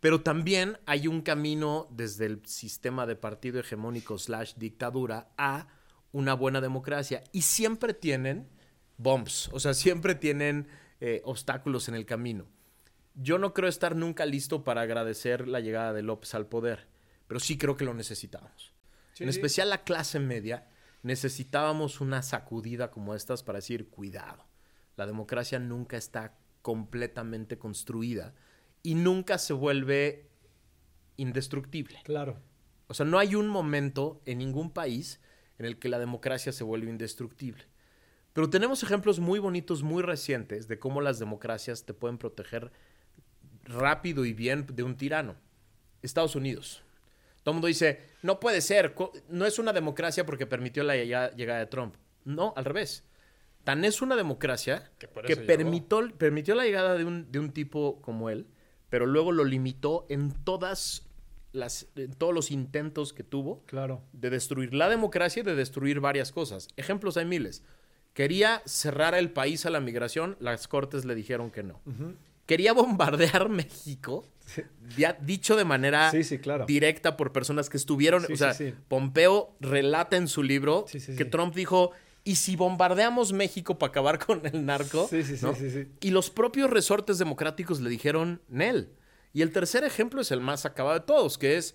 pero también hay un camino desde el sistema de partido hegemónico slash dictadura a una buena democracia. Y siempre tienen bumps, o sea, siempre tienen eh, obstáculos en el camino. Yo no creo estar nunca listo para agradecer la llegada de López al poder, pero sí creo que lo necesitábamos. En especial la clase media, necesitábamos una sacudida como estas para decir, cuidado, la democracia nunca está completamente construida y nunca se vuelve indestructible. Claro. O sea, no hay un momento en ningún país en el que la democracia se vuelve indestructible. Pero tenemos ejemplos muy bonitos, muy recientes, de cómo las democracias te pueden proteger rápido y bien de un tirano. Estados Unidos. Todo el mundo dice, no puede ser, no es una democracia porque permitió la llegada de Trump. No, al revés. Tan es una democracia que, permitió, permitió, la llegada de un, de un, tipo como él, pero luego lo limitó en todas las, en todos los intentos que tuvo claro. de destruir la democracia y de destruir varias cosas. Ejemplos hay miles. Quería cerrar el país a la migración, las cortes le dijeron que no. Quería bombardear [LAUGHS] México, ya dicho de manera directa por personas que estuvieron. o sea, Pompeo relata en su libro que Trump dijo. ¿Y si bombardeamos México para acabar con el narco? Sí, sí, sí, Y los propios resortes democráticos le dijeron, Nel. Y el tercer ejemplo es el más acabado de todos, que es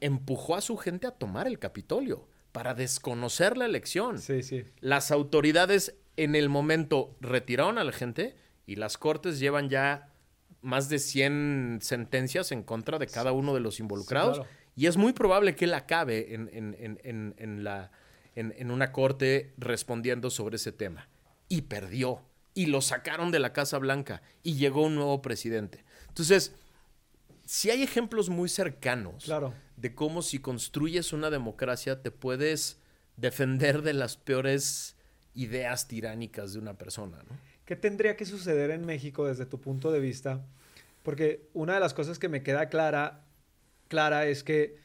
empujó a su gente a tomar el Capitolio para desconocer la elección. Sí, sí. Las autoridades en el momento retiraron a la gente y las cortes llevan ya más de 100 sentencias en contra de cada uno de los involucrados. Y es muy probable que él acabe en, en, la, en, una corte respondiendo sobre ese tema. Y perdió. Y lo sacaron de la Casa Blanca. Y llegó un nuevo presidente. Entonces, si hay ejemplos muy cercanos claro. de cómo si construyes una democracia te puedes defender de las peores ideas tiránicas de una persona. ¿no? ¿Qué tendría que suceder en México desde tu punto de vista? Porque una de las cosas que me queda clara, clara es que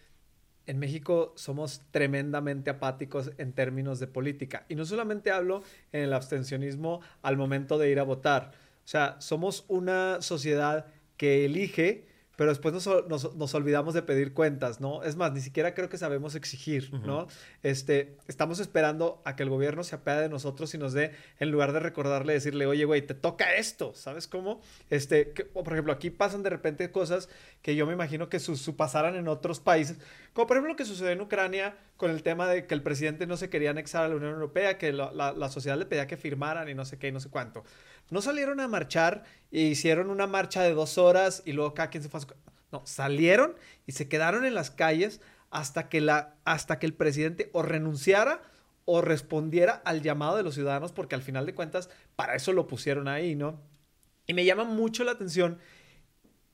en México somos tremendamente apáticos en términos de política. Y no solamente hablo en el abstencionismo al momento de ir a votar. O sea, somos una sociedad que elige pero después nos, olvidamos de pedir cuentas, ¿no? Es más, ni siquiera creo que sabemos exigir, ¿no? Este, estamos esperando a que el gobierno se apiade de nosotros y nos dé, en lugar de recordarle, decirle, oye, güey, te toca esto, ¿sabes cómo? Este, por ejemplo, aquí pasan de repente cosas que yo me imagino que su, pasaran en otros países, como por ejemplo lo que sucedió en Ucrania con el tema de que el presidente no se quería anexar a la Unión Europea, que la, la sociedad le pedía que firmaran y no sé qué y no sé cuánto. No salieron a marchar e hicieron una marcha de dos horas y luego cada quien se fue a su... No, salieron y se quedaron en las calles hasta que, la, hasta que el presidente o renunciara o respondiera al llamado de los ciudadanos, porque al final de cuentas para eso lo pusieron ahí, ¿no? Y me llama mucho la atención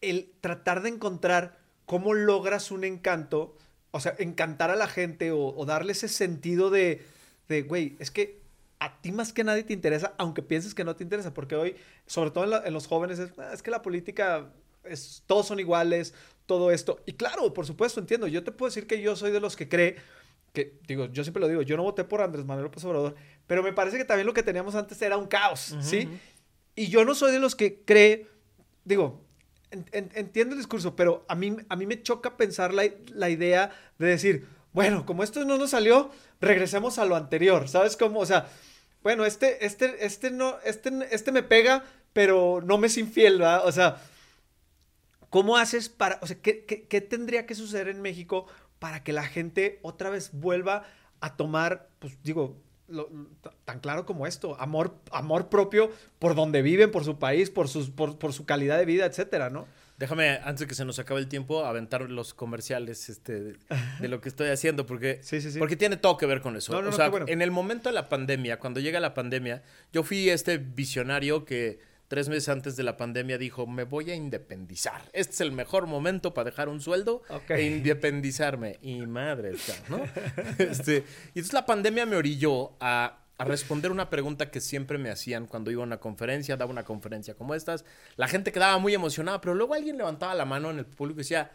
el tratar de encontrar cómo logras un encanto, o sea, encantar a la gente o, o darle ese sentido de, de, güey, es que a ti más que nadie te interesa, aunque pienses que no te interesa, porque hoy, sobre todo en, los jóvenes, ah, es, que la política, es, todos son iguales, todo esto. Y claro, por supuesto, entiendo, yo te puedo decir que yo soy de los que cree, que digo, yo siempre lo digo, yo no voté por Andrés Manuel López Obrador, pero me parece que también lo que teníamos antes era un caos, ¿sí? Y yo no soy de los que cree, digo, entiendo el discurso, pero a mí, a mí me choca pensar la, la idea de decir, bueno, como esto no nos salió, regresemos a lo anterior, ¿sabes cómo? O sea, bueno, este, este, este no, este, este me pega, pero no me es infiel, ¿verdad? O sea, ¿cómo haces para, o sea, qué, qué, tendría que suceder en México para que la gente otra vez vuelva a tomar, pues digo, tan claro como esto, amor, amor propio por donde viven, por su país, por, sus, por, por su calidad de vida, etcétera, ¿no? Déjame, antes de que se nos acabe el tiempo, aventar los comerciales este, de, lo que estoy haciendo, porque, [LAUGHS] porque tiene todo que ver con eso. o sea, en el momento de la pandemia, cuando llega la pandemia, yo fui este visionario que tres meses antes de la pandemia dijo, me voy a independizar. Este es el mejor momento para dejar un sueldo e independizarme. Y madre, ¿no? [LAUGHS] este, y entonces la pandemia me orilló a a responder una pregunta que siempre me hacían cuando iba a una conferencia, daba una conferencia como estas. La gente quedaba muy emocionada, pero luego alguien levantaba la mano en el público y decía,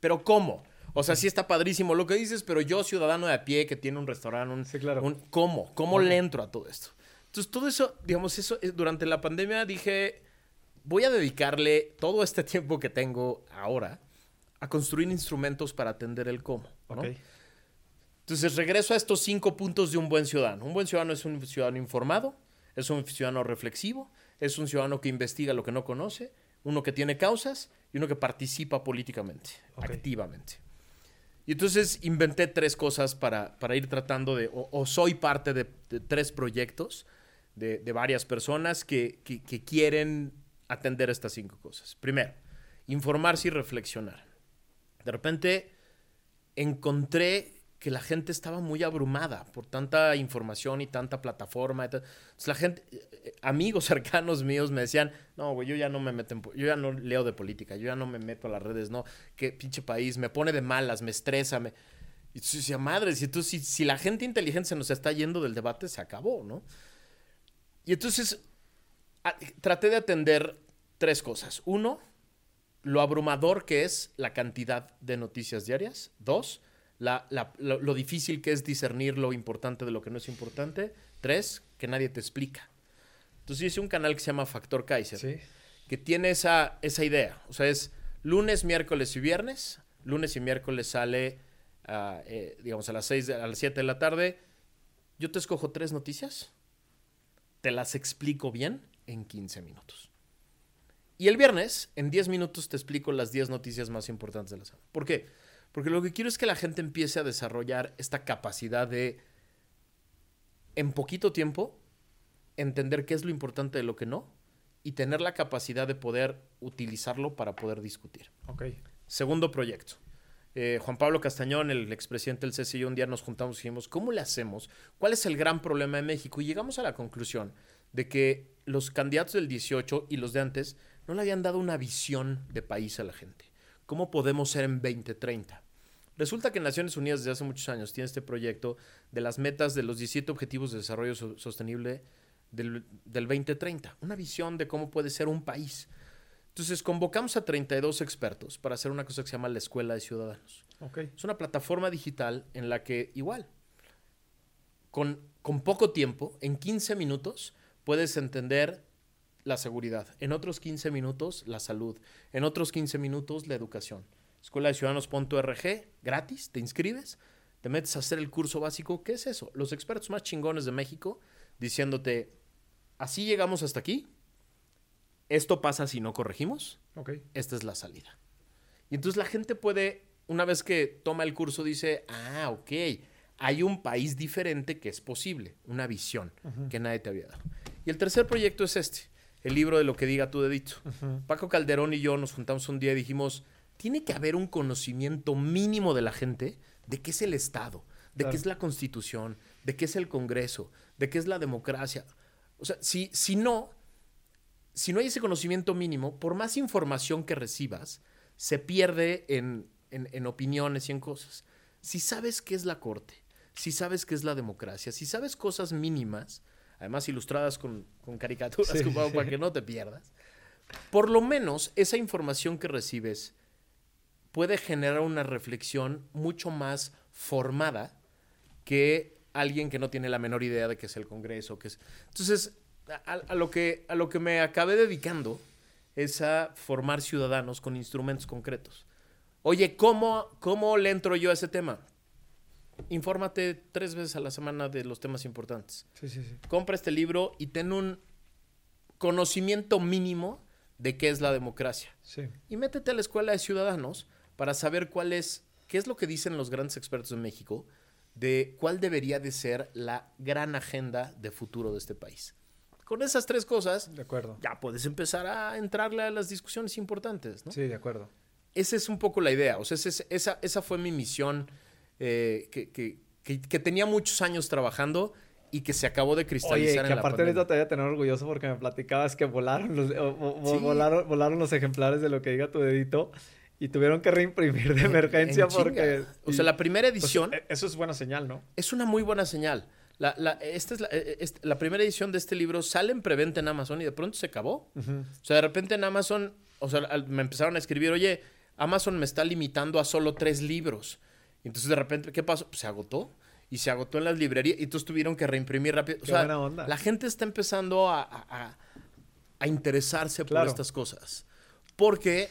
¿pero cómo? O sea, sí está padrísimo lo que dices, pero yo, ciudadano de a pie que tiene un restaurante, un, sí, claro. ¿cómo? ¿Cómo le entro a todo esto? Entonces, todo eso, digamos, eso, eh, durante la pandemia dije, voy a dedicarle todo este [LAUGHS] tiempo que tengo ahora a construir instrumentos para atender el cómo. ¿no? Entonces regreso a estos cinco puntos de un buen ciudadano. Un buen ciudadano es un ciudadano informado, es un ciudadano reflexivo, es un ciudadano que investiga lo que no conoce, uno que tiene causas y uno que participa políticamente, activamente. Y entonces inventé tres cosas para, para ir tratando de, o, soy parte de, tres proyectos de, varias personas que, que quieren atender estas cinco cosas. Primero, informarse y reflexionar. De repente encontré que la gente estaba muy abrumada por tanta información y tanta plataforma. La gente, eh, amigos [LAUGHS] cercanos míos me decían, no, güey, yo ya no me meto en, yo ya no leo de política, yo ya no me meto a las redes, no, qué pinche país, me pone de malas, me estresa, me... Y tú decías, madre, si, tú, si, si la gente inteligente se nos está yendo del debate, se acabó, ¿no? Y entonces traté de atender tres cosas. Uno, lo abrumador que es la cantidad de noticias diarias. Dos, lo, difícil que es discernir lo importante de lo que no es importante. Tres, que nadie te explica. Entonces hice un canal que se llama Factor Kaiser, que tiene esa, esa idea. O sea, es lunes, miércoles y viernes. Lunes y miércoles sale, eh, digamos, a las, seis, a las 7 de la tarde. Yo te escojo tres noticias, te las explico bien en 15 minutos. Y el viernes, en 10 minutos, te explico las 10 noticias más importantes de la semana. ¿Por qué? Porque lo que quiero es que la gente empiece a desarrollar esta capacidad de, en poquito tiempo, entender qué es lo importante de lo que no y tener la capacidad de poder utilizarlo para poder discutir. Ok. Segundo proyecto. Eh, Juan Pablo Castañón, el expresidente del CCI, un día nos juntamos y dijimos, ¿cómo le hacemos? ¿Cuál es el gran problema de México? Y llegamos a la conclusión de que los candidatos del 18 y los de antes no le habían dado una visión de país a la gente. ¿Cómo podemos ser en 2030? Resulta que Naciones Unidas desde hace muchos años tiene este proyecto de las metas de los 17 Objetivos de Desarrollo Sostenible del, del 2030, una visión de cómo puede ser un país. Entonces convocamos a 32 expertos para hacer una cosa que se llama la Escuela de Ciudadanos. Okay. Es una plataforma digital en la que igual, con, con poco tiempo, en 15 minutos, puedes entender la seguridad, en otros 15 minutos la salud, en otros 15 minutos la educación. Escuela de Ciudadanos.org, gratis, te inscribes, te metes a hacer el curso básico. ¿Qué es eso? Los expertos más chingones de México diciéndote, así llegamos hasta aquí, esto pasa si no corregimos, okay. esta es la salida. Y entonces la gente puede, una vez que toma el curso, dice, ah, ok, hay un país diferente que es posible, una visión uh -huh. que nadie te había dado. Y el tercer proyecto es este, el libro de lo que diga tu dedito. Uh -huh. Paco Calderón y yo nos juntamos un día y dijimos, tiene que haber un conocimiento mínimo de la gente de qué es el Estado, de claro. qué es la Constitución, de qué es el Congreso, de qué es la democracia. O sea, si, si no, si no hay ese conocimiento mínimo, por más información que recibas, se pierde en, en, en, opiniones y en cosas. Si sabes qué es la Corte, si sabes qué es la democracia, si sabes cosas mínimas, además ilustradas con, con caricaturas sí, como, sí. para que no te pierdas, por lo menos esa información que recibes puede generar una reflexión mucho más formada que alguien que no tiene la menor idea de qué es el Congreso. Qué es... Entonces, a, a, lo que, a lo que me acabé dedicando es a formar ciudadanos con instrumentos concretos. Oye, ¿cómo, ¿cómo le entro yo a ese tema? Infórmate tres veces a la semana de los temas importantes. Sí, sí, sí. Compra este libro y ten un conocimiento mínimo de qué es la democracia. Sí. Y métete a la escuela de ciudadanos para saber cuál es, qué es lo que dicen los grandes expertos de México de cuál debería de ser la gran agenda de futuro de este país. Con esas tres cosas, de acuerdo. ya puedes empezar a entrarle a las discusiones importantes, ¿no? Sí, de acuerdo. Esa es un poco la idea. O sea, esa, esa, esa fue mi misión eh, que, que, que, que, tenía muchos años trabajando y que se acabó de cristalizar Oye, que en aparte ahorita te voy a tener orgulloso porque me platicabas que volaron los, o, o, sí. volaron, volaron los ejemplares de lo que diga tu dedito y tuvieron que reimprimir de emergencia en porque... O sea, la primera edición... Pues, eso es buena señal, ¿no? Es una muy buena señal. La, la, esta es la, esta, la, primera edición de este libro sale en preventa en Amazon y de pronto se acabó. Uh -huh. O sea, de repente en Amazon, o sea, me empezaron a escribir, oye, Amazon me está limitando a solo tres libros. Y entonces de repente, ¿qué pasó? Pues se agotó. Y se agotó en las librerías y entonces tuvieron que reimprimir rápido. Qué o sea, buena onda. la gente está empezando a, a, a interesarse claro. por estas cosas. Porque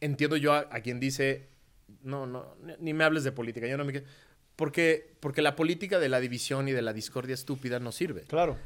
entiendo yo a, a, quien dice, no, no, ni me hables de política, yo no me porque, porque la política de la división y de la discordia estúpida no sirve. Claro.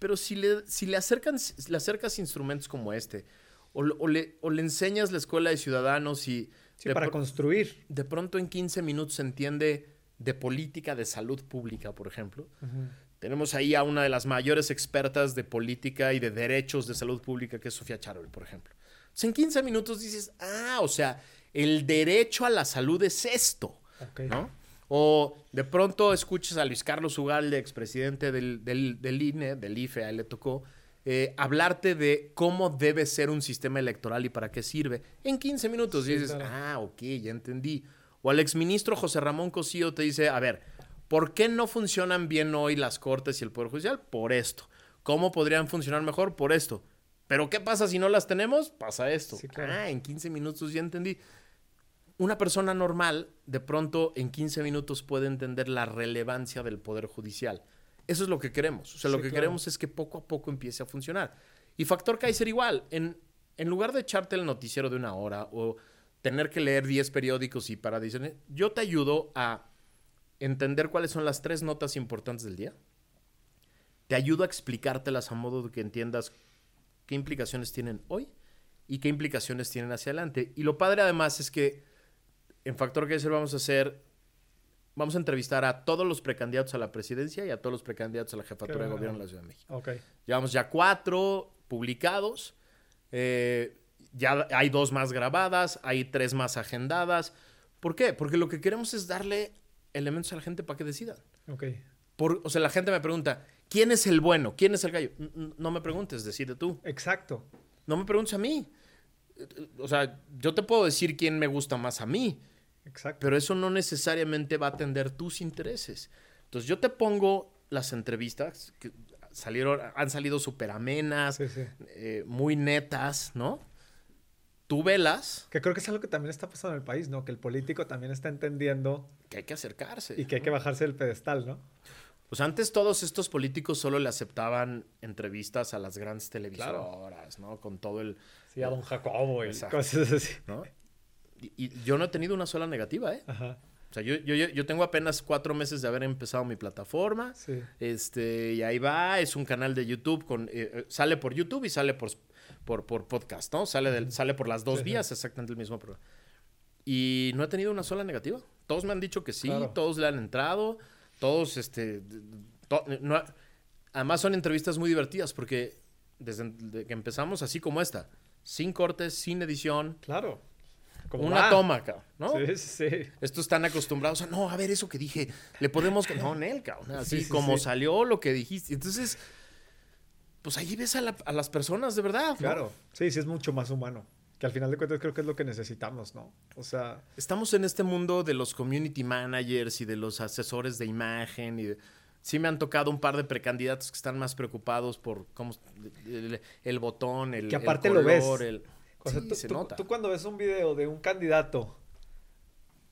Pero si le, si le, acercan, le acercas instrumentos como este, o, o, le, o le enseñas la escuela de ciudadanos y... Sí, para construir. De pronto en 15 minutos se entiende de política de salud pública, por ejemplo. Uh -huh. Tenemos ahí a una de las mayores expertas de política y de derechos de salud pública, que es Sofía Charbel, por ejemplo. Entonces, en 15 minutos dices, ah, o sea, el derecho a la salud es esto, okay. ¿no? O de pronto escuchas a Luis Carlos Ugalde, expresidente del, del, del INE, del IFE, a él le tocó, eh, hablarte de cómo debe ser un sistema electoral y para qué sirve. En 15 minutos sí, dices, claro. ah, ok, ya entendí. O al exministro José Ramón Cosío te dice, a ver, ¿por qué no funcionan bien hoy las cortes y el Poder Judicial? Por esto. ¿Cómo podrían funcionar mejor? Por esto. Pero ¿qué pasa si no las tenemos? Pasa esto. Sí, claro. Ah, en 15 minutos ya entendí. Una persona normal, de pronto, en 15 minutos puede entender la relevancia del Poder Judicial. Eso es lo que queremos. O sea, sí, lo que claro. queremos es que poco a poco empiece a funcionar. Y Factor Kaiser igual. En, en lugar de echarte el noticiero de una hora o tener que leer 10 periódicos y para decir, yo te ayudo a entender cuáles son las tres notas importantes del día. Te ayudo a explicártelas a modo de que entiendas qué implicaciones tienen hoy y qué implicaciones tienen hacia adelante. Y lo padre además es que en Factor Kaiser vamos a hacer, vamos a entrevistar a todos los precandidatos a la presidencia y a todos los precandidatos a la jefatura de gobierno de la Ciudad de México. Okay. Llevamos ya cuatro, publicados. Eh, ya hay dos más grabadas, hay tres más agendadas. ¿Por qué? Porque lo que queremos es darle elementos a la gente para que decidan. Ok. Por, o sea, la gente me pregunta, ¿quién es el bueno? ¿Quién es el gallo? No me preguntes, decide tú. Exacto. No me preguntes a mí. O sea, yo te puedo decir quién me gusta más a mí. Exacto. Pero eso no necesariamente va a atender tus intereses. Entonces yo te pongo las entrevistas que salieron, han salido súper amenas, eh, muy netas, ¿no? Tú velas. Que creo que es algo que también está pasando en el país, ¿no? Que el político también está entendiendo. Que hay que acercarse. Y que hay que bajarse del pedestal, ¿no? Pues antes todos estos políticos solo le aceptaban entrevistas a las grandes televisoras, ¿no? Con todo el... Sí, a don Jacobo y cosas así. ¿no? Y, yo no he tenido una sola negativa, ¿eh? Ajá. O sea, yo, yo, yo, tengo apenas cuatro meses de haber empezado mi plataforma. Sí. Este, y ahí va, es un canal de YouTube, con, eh, eh, sale por YouTube y sale por, por, por podcast, ¿no? Sale, del, sale por las dos vías, exactamente el mismo programa. Y no he tenido una sola negativa. Todos me han dicho que sí, todos le han entrado, todos, este, no, además son entrevistas muy divertidas porque desde que empezamos así como esta, sin cortes, sin edición. Claro una toma, cabrón, ¿no? Sí, sí. Estos están acostumbrados a, no, a ver eso que dije, le podemos... No, Nel, cabrón, así como salió lo que dijiste. Entonces, pues ahí ves a, las personas de verdad. Claro, sí, sí es mucho más humano. Que al final de cuentas creo que es lo que necesitamos, ¿no? O sea... Estamos en este mundo de los community managers y de los asesores de imagen y sí me han tocado un par de precandidatos que están más preocupados por cómo el, botón, el, que aparte lo ves. Tú, cuando ves un video de un candidato,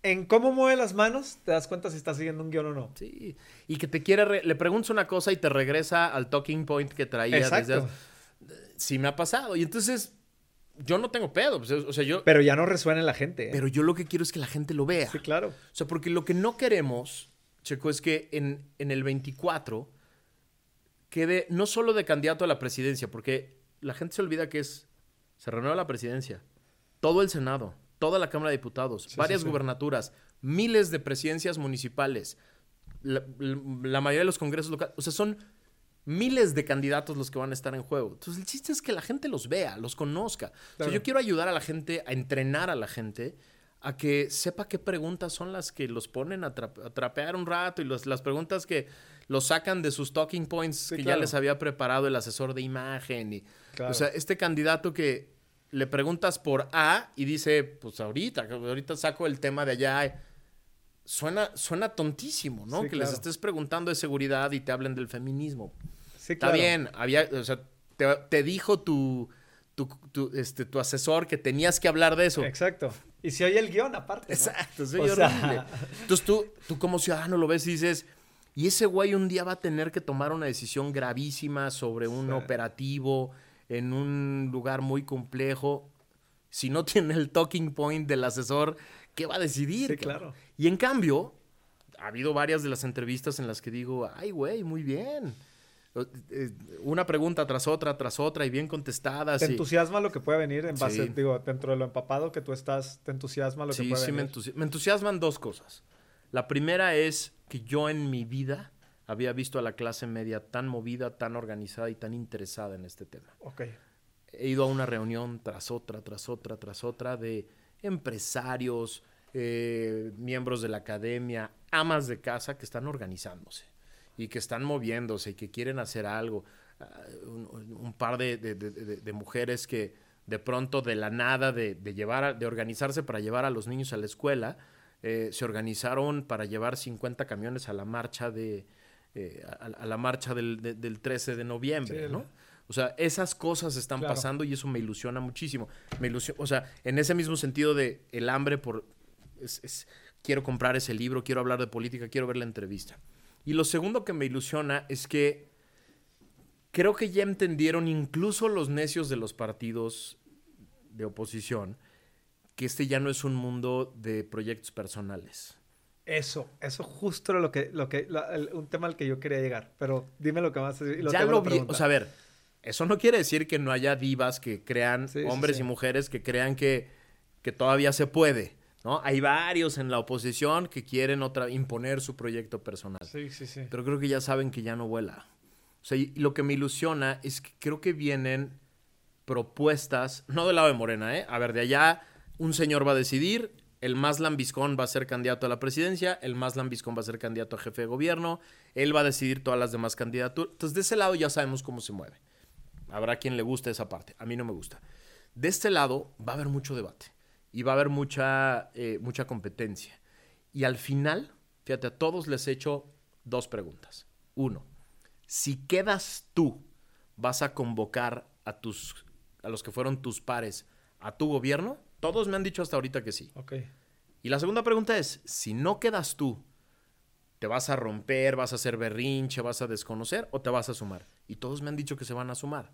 en cómo mueve las manos, te das cuenta si está siguiendo un guion o no. Sí, y que te quiere, le preguntas una cosa y te regresa al talking point que traía. Exacto. Sí me ha pasado. Y entonces, yo no tengo pedo. Pues, o sea, yo... Pero ya no resuena en la gente. ¿eh? Pero yo lo que quiero es que la gente lo vea. Sí, claro. O sea, porque lo que no queremos, Checo, es que en, en el 24 quede no solo de candidato a la presidencia, porque la gente se olvida que es se renueva la presidencia, todo el Senado, toda la Cámara de Diputados, varias gubernaturas, miles de presidencias municipales, la, mayoría de los congresos locales, o sea, son miles de candidatos los que van a estar en juego. Entonces, el chiste es que la gente los vea, los conozca. O sea, yo quiero ayudar a la gente, a entrenar a la gente a que sepa qué preguntas son las que los ponen a, trapear un rato y las preguntas que los sacan de sus talking points que ya les había preparado el asesor de imagen. Y, O sea, este candidato que le preguntas por A y dice, pues ahorita, ahorita saco el tema de allá. Suena, suena tontísimo, ¿no? que les estés preguntando de seguridad y te hablen del feminismo. Está bien, había, o sea, te, dijo tu, tu, este, tu asesor que tenías que hablar de eso. Exacto. Y si oye el guion aparte. Exacto, se oye horrible. Entonces tú, tú como ciudadano lo ves y dices, y ese güey un día va a tener que tomar una decisión gravísima sobre un operativo en un lugar muy complejo. Si no [LAUGHS] tiene el talking point del asesor, ¿qué va a decidir? Sí, claro. Y en cambio, ha habido varias de las entrevistas en las que digo, ay, güey, muy bien. Eh, una pregunta tras otra, tras otra y bien contestadas. ¿Te entusiasma lo que puede venir en base, digo, dentro de lo empapado que tú estás, te entusiasma lo que puede venir? Sí, me, me entusiasman dos cosas. La primera es que yo en mi vida había visto a la clase media tan movida, tan organizada y tan interesada en este tema. Ok. He ido a una reunión tras otra, tras otra, tras otra de empresarios, eh, miembros de la academia, amas de casa que están organizándose y que están moviéndose y que quieren hacer algo. Ah, un, par de, mujeres que de pronto de la nada de, llevar de organizarse para llevar a los niños a la escuela eh, se organizaron para llevar 50 camiones a la marcha de eh, a, la marcha del, 13 de noviembre no o sea esas cosas están pasando y eso me ilusiona muchísimo. Me ilusiona, o sea en ese mismo sentido de el hambre por quiero comprar ese libro quiero hablar de política quiero ver la entrevista. Y lo segundo que me ilusiona es que creo que ya entendieron incluso los necios de los partidos de oposición que este ya no es un mundo de proyectos personales. Eso, eso justo lo que, lo que, un tema al que yo quería llegar. Pero dime lo que más. Lo ya lo vi. O sea, a ver, eso no quiere decir que no haya divas que crean, hombres y mujeres que crean que, que todavía se puede. ¿no? Hay varios en la oposición que quieren otra, imponer su proyecto personal. Sí, sí, sí. Pero creo que ya saben que ya no vuela. O sea, y lo que me ilusiona es que creo que vienen propuestas, no del lado de Morena, ¿eh? A ver, de allá un señor va a decidir, el más lambiscón va a ser candidato a la presidencia, el más lambiscón va a ser candidato a jefe de gobierno, él va a decidir todas las demás candidaturas. Entonces, de ese lado ya sabemos cómo se mueve. Habrá quien le guste esa parte, a mí no me gusta. De este lado va a haber mucho debate y va a haber mucha, eh, mucha competencia. Y al final, fíjate, a todos les he hecho dos preguntas. Uno, si quedas tú, vas a convocar a, tus, a los que fueron tus pares a tu gobierno. Todos me han dicho hasta ahorita que sí. Ok. Y la segunda pregunta es, si no quedas tú, ¿te vas a romper, vas a hacer berrinche, vas a desconocer o te vas a sumar? Y todos me han dicho que se van a sumar.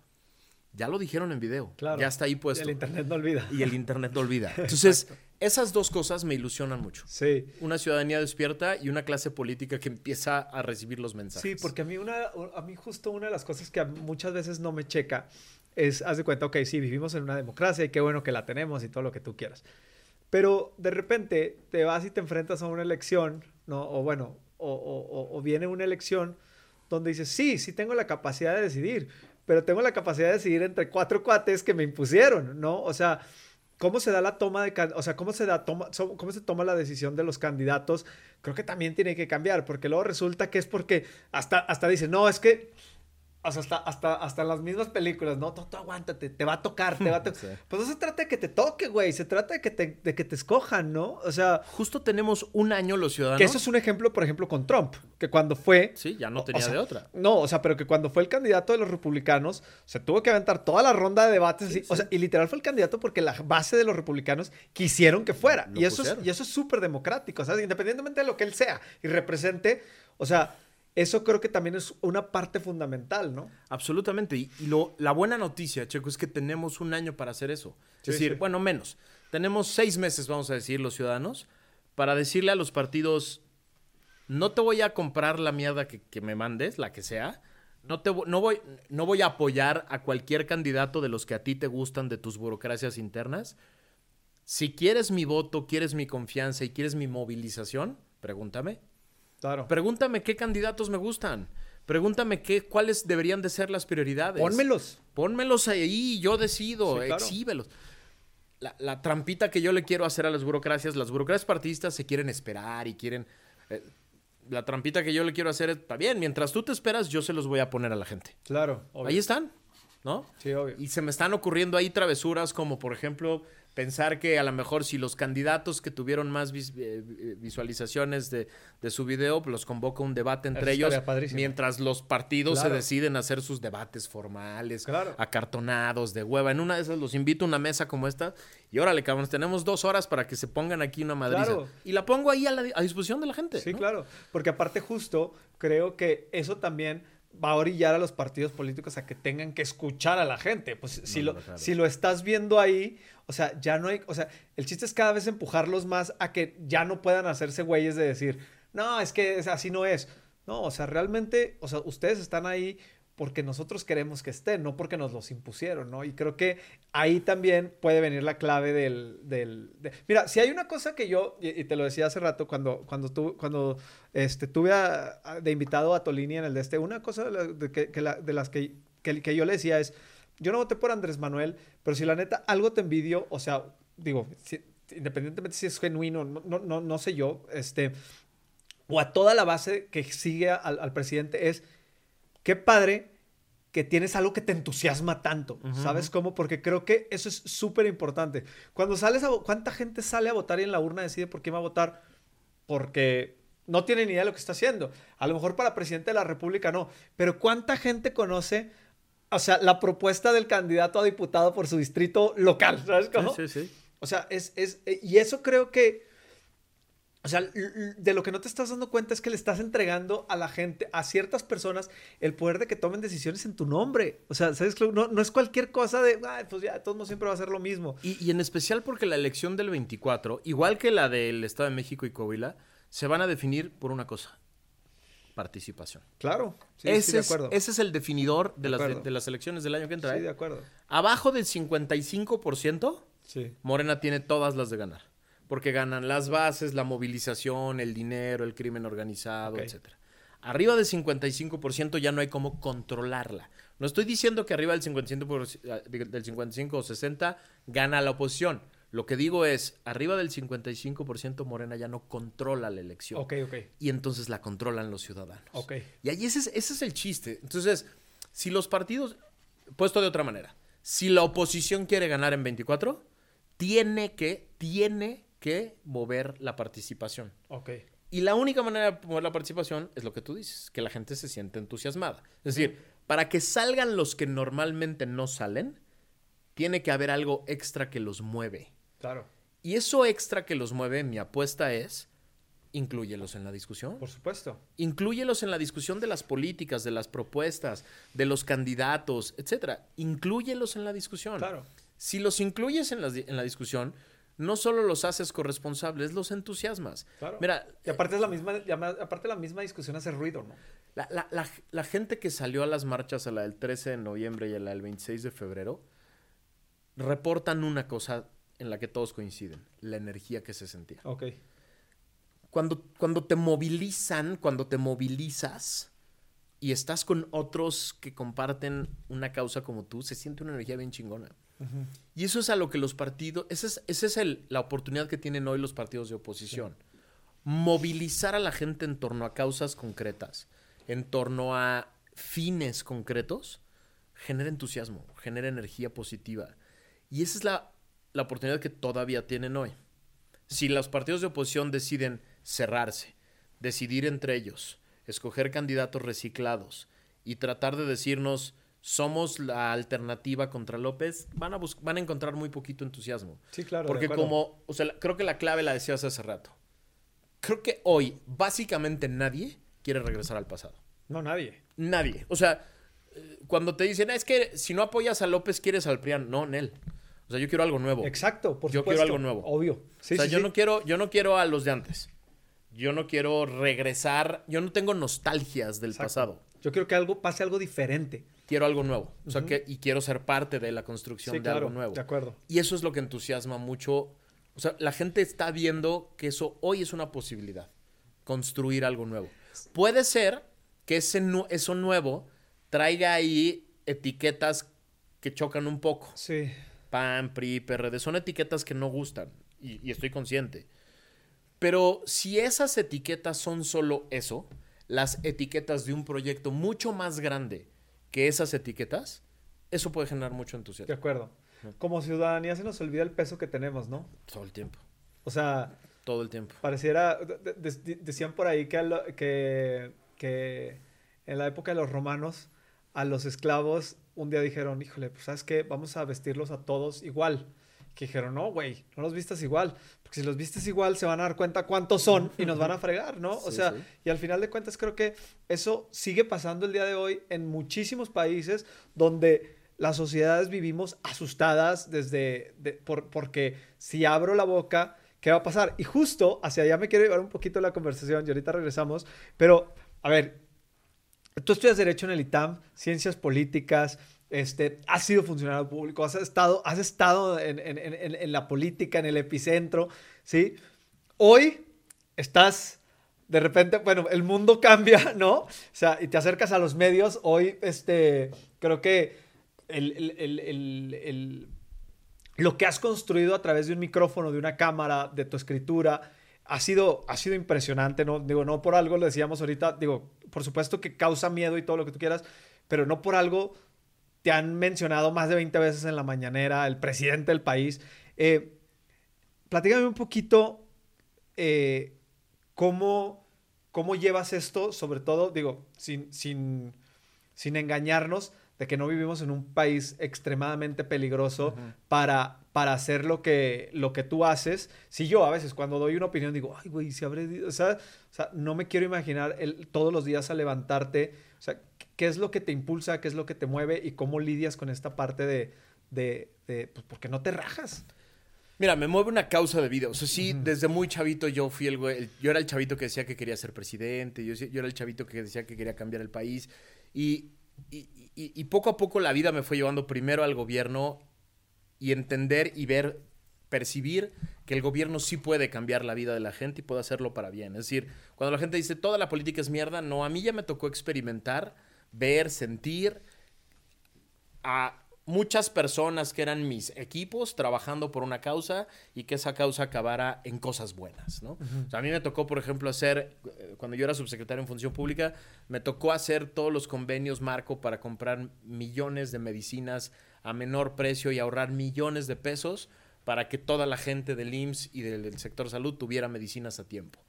Ya lo dijeron en video. Claro. Ya está ahí puesto. El internet no olvida. Y el internet no olvida. [LAUGHS] Entonces, esas dos cosas me ilusionan mucho. Sí. Una ciudadanía despierta y una clase política que empieza a recibir los mensajes. Sí, porque a mí, una, a mí justo una de las cosas que muchas veces no me checa es, haz de cuenta, ok, sí, vivimos en una democracia y qué bueno que la tenemos y todo lo que tú quieras. Pero de repente te vas y te enfrentas a una elección, ¿no? O bueno, o, o, o viene una elección donde dices, sí, sí tengo la capacidad de decidir, pero tengo la capacidad de decidir entre cuatro cuates que me impusieron, ¿no? O sea, cómo se da la toma de, o sea, cómo se da toma, cómo se toma la decisión de los candidatos, creo que también tiene que cambiar, porque luego resulta que es porque hasta hasta dicen, "No, es que hasta, hasta, hasta las mismas películas, ¿no? Tú, aguántate, te va a tocar, te va a [LAUGHS] tocar. Pues no se trata de que te toque, güey, se trata de que te, de que te escojan, ¿no? O sea... Justo tenemos un año los ciudadanos. Que eso es un ejemplo, por ejemplo, con Trump, que cuando fue... Sí, ya no tenía de otra. No, o sea, pero que cuando fue el candidato de los republicanos, se tuvo que aventar toda la ronda de debates, o sea, y literal fue el candidato porque la base de los republicanos quisieron que fuera. y eso, es, y eso es súper democrático, o sea, independientemente de lo que él sea y represente, o sea eso creo que también es una parte fundamental, ¿no? Absolutamente. Y, lo, la buena noticia, Checo, es que tenemos un año para hacer eso. Es decir, bueno, menos. Tenemos seis meses, vamos a decir, los ciudadanos, para decirle a los partidos, no te voy a comprar la mierda que, me mandes, la que sea. No, te, no, voy, no voy a apoyar a cualquier candidato de los que a ti te gustan de tus burocracias internas. Si quieres mi voto, quieres mi confianza y quieres mi movilización, pregúntame. Pregúntame qué candidatos me gustan. Pregúntame qué, cuáles deberían de ser las prioridades. Pónmelos. Pónmelos ahí, yo decido, exhíbelos. La, trampita que yo le quiero hacer a las burocracias, las burocracias partidistas se quieren esperar y quieren... Eh, la trampita que yo le quiero hacer está bien, mientras tú te esperas, yo se los voy a poner a la gente. Claro. Ahí están, ¿no? Sí, obvio. Y se me están ocurriendo ahí travesuras como, por ejemplo, pensar que a lo mejor si los candidatos que tuvieron más eh, visualizaciones de, su video, pues los convoca un debate entre ellos, mientras los partidos se deciden hacer sus debates formales, acartonados, de hueva. En una de esas los invito a una mesa como esta y órale, cabrones, tenemos dos horas para que se pongan aquí una madriza. Y la pongo ahí a, disposición de la gente. Sí, claro, porque aparte justo creo que eso también va a orillar a los partidos políticos a que tengan que escuchar a la gente. Pues si, lo, si lo estás viendo ahí, o sea, ya no hay, o sea, el chiste es cada vez empujarlos más a que ya no puedan hacerse güeyes de decir, no, es que así no es. No, o sea, realmente, o sea, ustedes están ahí porque nosotros queremos que estén, no porque nos los impusieron, ¿no? Y creo que ahí también puede venir la clave del... del Mira, si hay una cosa que yo, y, te lo decía hace rato cuando, cuando, tu, cuando este, tuve de invitado a Tolini en el de este, una cosa de, que, de las que, que, yo le decía es, yo no voté por Andrés Manuel, pero si la neta algo te envidio, o sea, digo, independientemente si es genuino, no, no, no, sé yo, este, o a toda la base que sigue al presidente es qué padre que tienes algo que te entusiasma tanto, ¿sabes cómo? Porque creo que eso es súper importante. Cuando sales a... ¿Cuánta gente sale a votar y en la urna decide por qué va a votar? Porque no tiene ni idea de lo que está haciendo. A lo mejor para presidente de la República no, pero ¿cuánta gente conoce, o sea, la propuesta del candidato a diputado por su distrito local? ¿Sabes cómo? Sí, sí, sí. O sea, es, es, y eso creo que o sea, de lo que no te estás dando cuenta es que le estás entregando a la gente, a ciertas personas, el poder de que tomen decisiones en tu nombre. O sea, ¿sabes? No, no es cualquier cosa de, Ay, pues ya, todo siempre va a ser lo mismo. Y, en especial porque la elección del 24, igual que la del Estado de México y Coahuila, se van a definir por una cosa. Participación. Claro, sí, ese, de acuerdo. Es, ese es el definidor de, las, de, las, elecciones del año que entra. Sí, ¿eh? de acuerdo. Abajo del 55%, sí. Morena tiene todas las de ganar porque ganan las bases, la movilización, el dinero, el crimen organizado, etc. Arriba del 55% ya no hay cómo controlarla. No estoy diciendo que arriba del 55, del 55 o 60 gana la oposición. Lo que digo es, arriba del 55% Morena ya no controla la elección. Ok, ok. Y entonces la controlan los ciudadanos. Ok. Y ahí ese es, ese es el chiste. Entonces, si los partidos, puesto de otra manera, si la oposición quiere ganar en 24, tiene que, tiene que mover la participación. Ok. Y la única manera de mover la participación es lo que tú dices, que la gente se siente entusiasmada. Es decir, para que salgan los que normalmente no salen, tiene que haber algo extra que los mueve. Claro. Y eso extra que los mueve, mi apuesta es, incluyelos en la discusión. Por supuesto. Incluyelos en la discusión de las políticas, de las propuestas, de los candidatos, etcétera. Incluyelos en la discusión. Claro. Si los incluyes en la, en la discusión, no solo los haces corresponsables, los entusiasmas. Claro. Mira, y aparte es la misma, aparte la misma discusión hace ruido, ¿no? La, la, la, la, gente que salió a las marchas, a la del 13 de noviembre y a la del 26 de febrero, reportan una cosa en la que todos coinciden, la energía que se sentía. Ok. Cuando, cuando te movilizan, cuando te movilizas y estás con otros que comparten una causa como tú, se siente una energía bien chingona. Y eso es a lo que los partidos, esa es, ese es el, la oportunidad que tienen hoy los partidos de oposición. Sí. Movilizar a la gente en torno a causas concretas, en torno a fines concretos, genera entusiasmo, genera energía positiva. Y esa es la, la oportunidad que todavía tienen hoy. Si los partidos de oposición deciden cerrarse, decidir entre ellos, escoger candidatos reciclados y tratar de decirnos somos la alternativa contra López, van a, van a encontrar muy poquito entusiasmo. Sí, claro. Porque como, o sea, creo que la clave la decías hace rato. Creo que hoy básicamente nadie quiere regresar al pasado. No, nadie. Nadie. O sea, cuando te dicen, es que si no apoyas a López, quieres al PRIAN. No, Nel. O sea, yo quiero algo nuevo. Exacto, por Yo supuesto. quiero algo nuevo. Obvio. Sí, o sea, sí, yo sí. no quiero, yo no quiero a los de antes. Yo no quiero regresar, yo no tengo nostalgias del Exacto. pasado. Yo quiero que algo pase algo diferente. Quiero algo nuevo. O sea, que, y quiero ser parte de la construcción Sí, de claro. algo nuevo. De acuerdo. Y eso es lo que entusiasma mucho. O sea, la gente está viendo que eso hoy es una posibilidad. Construir algo nuevo. Puede ser que ese nu- eso nuevo traiga ahí etiquetas que chocan un poco. Sí. PAN, PRI, PRD. Son etiquetas que no gustan. Y, y estoy consciente. Pero si esas etiquetas son solo eso, las etiquetas de un proyecto mucho más grande que esas etiquetas, eso puede generar mucho De entusiasmo. acuerdo. Como ciudadanía se nos olvida el peso que tenemos, ¿no? Todo el tiempo. O sea, Todo el tiempo. pareciera, de- de- de- decían por ahí que, lo- que, que en la época de los romanos a los esclavos un día dijeron, híjole, pues sabes qué, vamos a vestirlos a todos igual. Que dijeron, no, güey, no los vistas igual, porque si los vistes igual se van a dar cuenta cuántos son y nos van a fregar, ¿no? o Sí, sea, sí. y al final de cuentas creo que eso sigue pasando el día de hoy en muchísimos países donde las sociedades vivimos asustadas desde, de- por, porque si abro la boca, ¿qué va a pasar? Y justo hacia allá me quiero llevar un poquito la conversación y ahorita regresamos, pero a ver, tú estudias Derecho en el ITAM, Ciencias Políticas, este, has sido funcionario público, has estado, has estado en, en- en- en la política, en el epicentro, ¿sí? Hoy estás, de repente, bueno, el mundo [LAUGHS] cambia, ¿no? O sea, y te acercas a los medios, hoy, este, creo que el, el- el- lo que has construido a través de un micrófono, de una cámara, de tu escritura, ha sido, ha sido impresionante, ¿no? Digo, no por algo, le decíamos ahorita, digo, por supuesto que causa miedo y todo lo que tú quieras, pero no por algo te han mencionado más de 20 veces en la mañanera, el presidente del país. Eh, platícame un poquito eh, cómo, cómo llevas esto, sobre todo, digo, sin, sin, sin engañarnos de que no vivimos en un país extremadamente peligroso para, para hacer lo que, lo que tú haces. Si yo a veces cuando doy una opinión digo, ay, güey, si habré... O sea, o sea, no me quiero imaginar el, todos los días a levantarte. O sea, ¿qué es lo que te impulsa? ¿Qué es lo que te mueve? ¿Y cómo lidias con esta parte de... de, de pues, porque no te rajas? Mira, me mueve una causa de vida. O sea, sí, desde muy chavito yo fui el güey. yo era el chavito que decía que quería ser presidente. Yo, yo era el chavito que decía que quería cambiar el país. Y, y- y- y poco a poco la vida me fue llevando primero al gobierno y entender y ver percibir que el gobierno sí puede cambiar la vida de la gente y puede hacerlo para bien. Es decir, cuando la gente dice toda la política es mierda, no, a mí ya me tocó experimentar, ver, sentir a muchas personas que eran mis equipos trabajando por una causa y que esa causa acabara en cosas buenas, ¿no? o sea, a mí me tocó, por ejemplo, hacer, eh, cuando yo era subsecretario en Función Pública, me tocó hacer todos los convenios marco para comprar millones de medicinas a menor precio y ahorrar millones de pesos para que toda la gente del IMSS y del, sector salud tuviera medicinas a tiempo.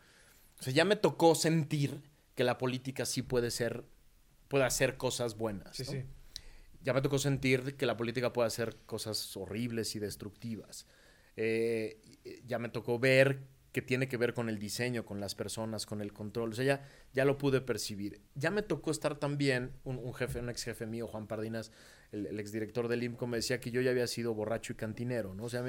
O sea, ya me tocó sentir que la política sí puede ser, puede hacer cosas buenas. Sí, sí ya me tocó sentir que la política puede hacer cosas horribles y destructivas. Eh, ya me tocó ver que tiene que ver con el diseño, con las personas, con el control. O sea, ya, ya lo pude percibir. Ya me tocó estar también, un, jefe, un ex jefe mío, Juan Pardinas, el, el exdirector del IMCO, me decía que yo ya había sido borracho y cantinero, ¿no? O sea,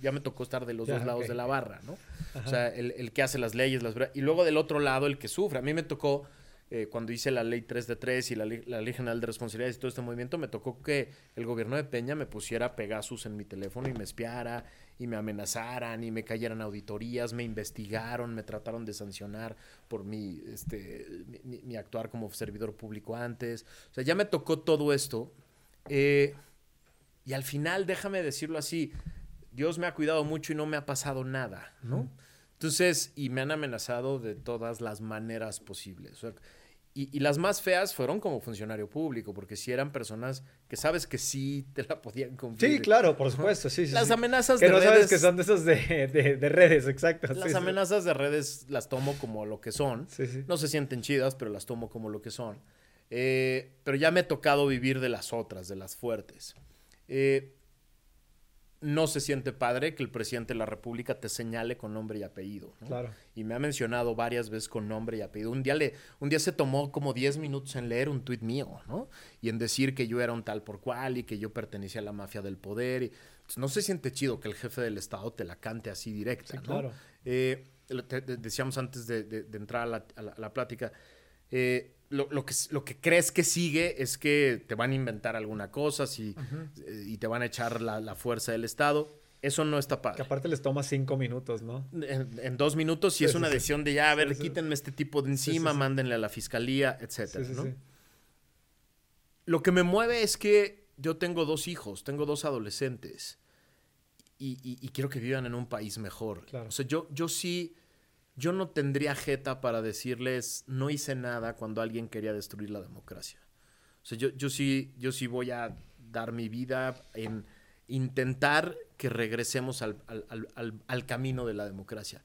ya me tocó estar de los dos lados de la barra, ¿no? O sea, el, el, que hace las leyes, las y luego del otro lado el que sufre. A mí me tocó eh, cuando hice la ley 3 de 3 y la, ley general de responsabilidades y todo este movimiento, me tocó que el gobierno de Peña me pusiera Pegasus en mi teléfono y me espiara y me amenazaran y me cayeran auditorías, me investigaron, me trataron de sancionar por mi, este, mi, actuar como servidor público antes. O sea, ya me tocó todo esto. Eh, y al final, déjame decirlo así, Dios me ha cuidado mucho y no me ha pasado nada, ¿no? Entonces, y me han amenazado de todas las maneras posibles. Y, las más feas fueron como funcionario público, porque si eran personas que sabes que sí te la podían cumplir. Sí, claro, por supuesto, sí, sí Las amenazas de redes... Que no sabes que son de esas de, redes, exacto. Las amenazas de redes las tomo como lo que son. No se sienten chidas, pero las tomo como lo que son. Eh, pero ya me he tocado vivir de las otras, de las fuertes. Eh, no se siente padre que el presidente de la República te señale con nombre y apellido. Claro. Y me ha mencionado varias veces con nombre y apellido. Un día, le, un día se tomó como 10 minutos en leer un tuit mío, ¿no? Y en decir que yo era un tal por cual y que yo pertenecía a la mafia del poder. Y, pues, no se siente chido que el jefe del Estado te la cante así directa, claro. Eh, decíamos antes de, entrar a la, plática, eh, lo, que, lo que crees que sigue es que te van a inventar alguna cosa si, eh, y te van a echar la, fuerza del Estado. Eso no está padre. Que aparte les toma cinco minutos, ¿no? En, dos minutos y es una decisión de ya, a ver, quítenme este tipo de encima, mándenle a la fiscalía, etcétera, ¿no? Lo que me mueve es que yo tengo dos hijos, tengo dos adolescentes y, quiero que vivan en un país mejor. O sea, yo, yo sí yo no tendría jeta para decirles no hice nada cuando alguien quería destruir la democracia. O sea, yo, yo, sí, yo sí voy a dar mi vida en intentar que regresemos al, al, camino de la democracia.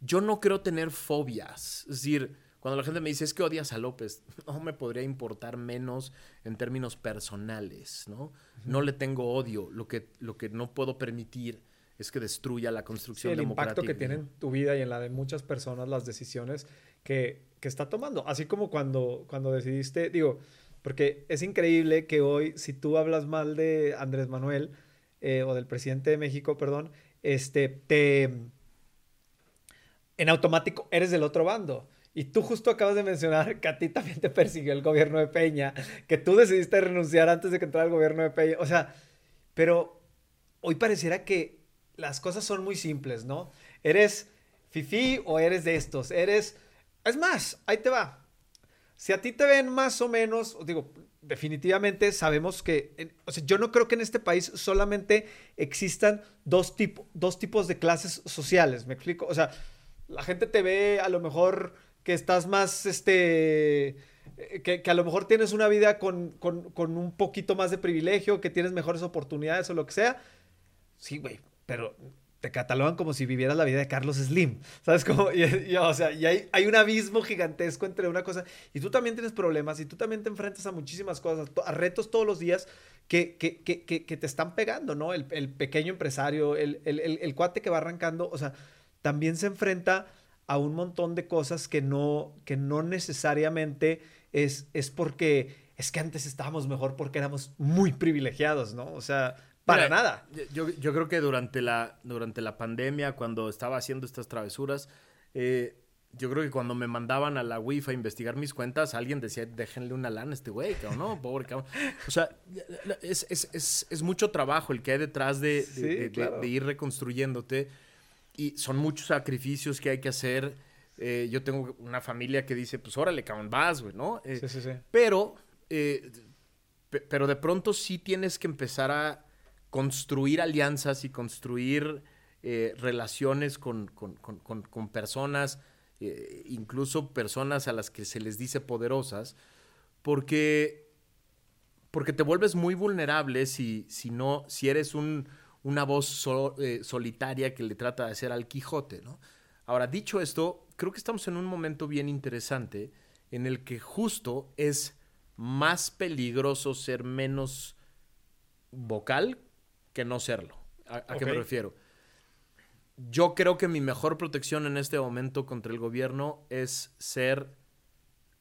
Yo no creo tener fobias. Es decir, cuando la gente me dice es que odias a López, [LAUGHS] no me podría importar menos en términos personales, ¿no? No le tengo odio. Lo que, lo que no puedo permitir es que destruya la construcción sí, el impacto que tiene en tu vida y en la de muchas personas las decisiones que, que, está tomando. Así como cuando, cuando decidiste, digo, porque es increíble que hoy, si tú hablas mal de Andrés Manuel eh, o del presidente de México, perdón, este, te... En automático eres del otro bando. Y tú justo acabas de mencionar que a ti también te persiguió el gobierno de Peña, que tú decidiste renunciar antes de que entrara el gobierno de Peña. O sea, pero hoy pareciera que las cosas son muy simples, ¿no? ¿Eres fifi o eres de estos? Eres... Es más, ahí te va. Si a ti te ven más o menos, digo, definitivamente sabemos que, o sea, yo no creo que en este país solamente existan dos, dos tipos de clases sociales, ¿me explico? O sea, la gente te ve a lo mejor que estás más, este, que, a lo mejor tienes una vida con, con un poquito más de privilegio, que tienes mejores oportunidades o lo que sea. Sí, güey, pero te catalogan como si vivieras la vida de Carlos Slim. ¿Sabes cómo? Y, o sea, y hay, hay, un abismo gigantesco entre una cosa. Y tú también tienes problemas y tú también te enfrentas a muchísimas cosas, a retos todos los días que, que, que, que te están pegando, ¿no? El, el pequeño empresario, el, el, el, cuate que va arrancando, o sea, también se enfrenta a un montón de cosas que no, que no necesariamente es, es porque es que antes estábamos mejor porque éramos muy privilegiados, ¿no? O sea, para nada. Yo, yo, creo que durante la, durante la pandemia, cuando estaba haciendo estas travesuras, eh, yo creo que cuando me mandaban a la WIF a investigar mis cuentas, alguien decía, déjenle una lana a este güey, cabrón, ¿no? Pobre cabrón. O sea, es, es, es, es mucho trabajo el que hay detrás de, de, ir reconstruyéndote. Y son muchos sacrificios que hay que hacer. Eh, yo tengo una familia que dice, pues órale, cabrón, vas, güey, ¿no? Eh, sí, sí, sí. Pero, eh, pero de pronto sí tienes que empezar a construir alianzas y construir relaciones con, con, con, con personas eh, incluso personas a las que se les dice poderosas, porque, porque te vuelves muy vulnerable si, si, no, si eres un, una voz eh, solitaria que le trata de hacer al Quijote. ¿no? Ahora, dicho esto, creo que estamos en un momento bien interesante en el que justo es más peligroso ser menos vocal que no serlo. ¿A, qué me refiero? yo creo que mi mejor protección en este momento contra el gobierno es ser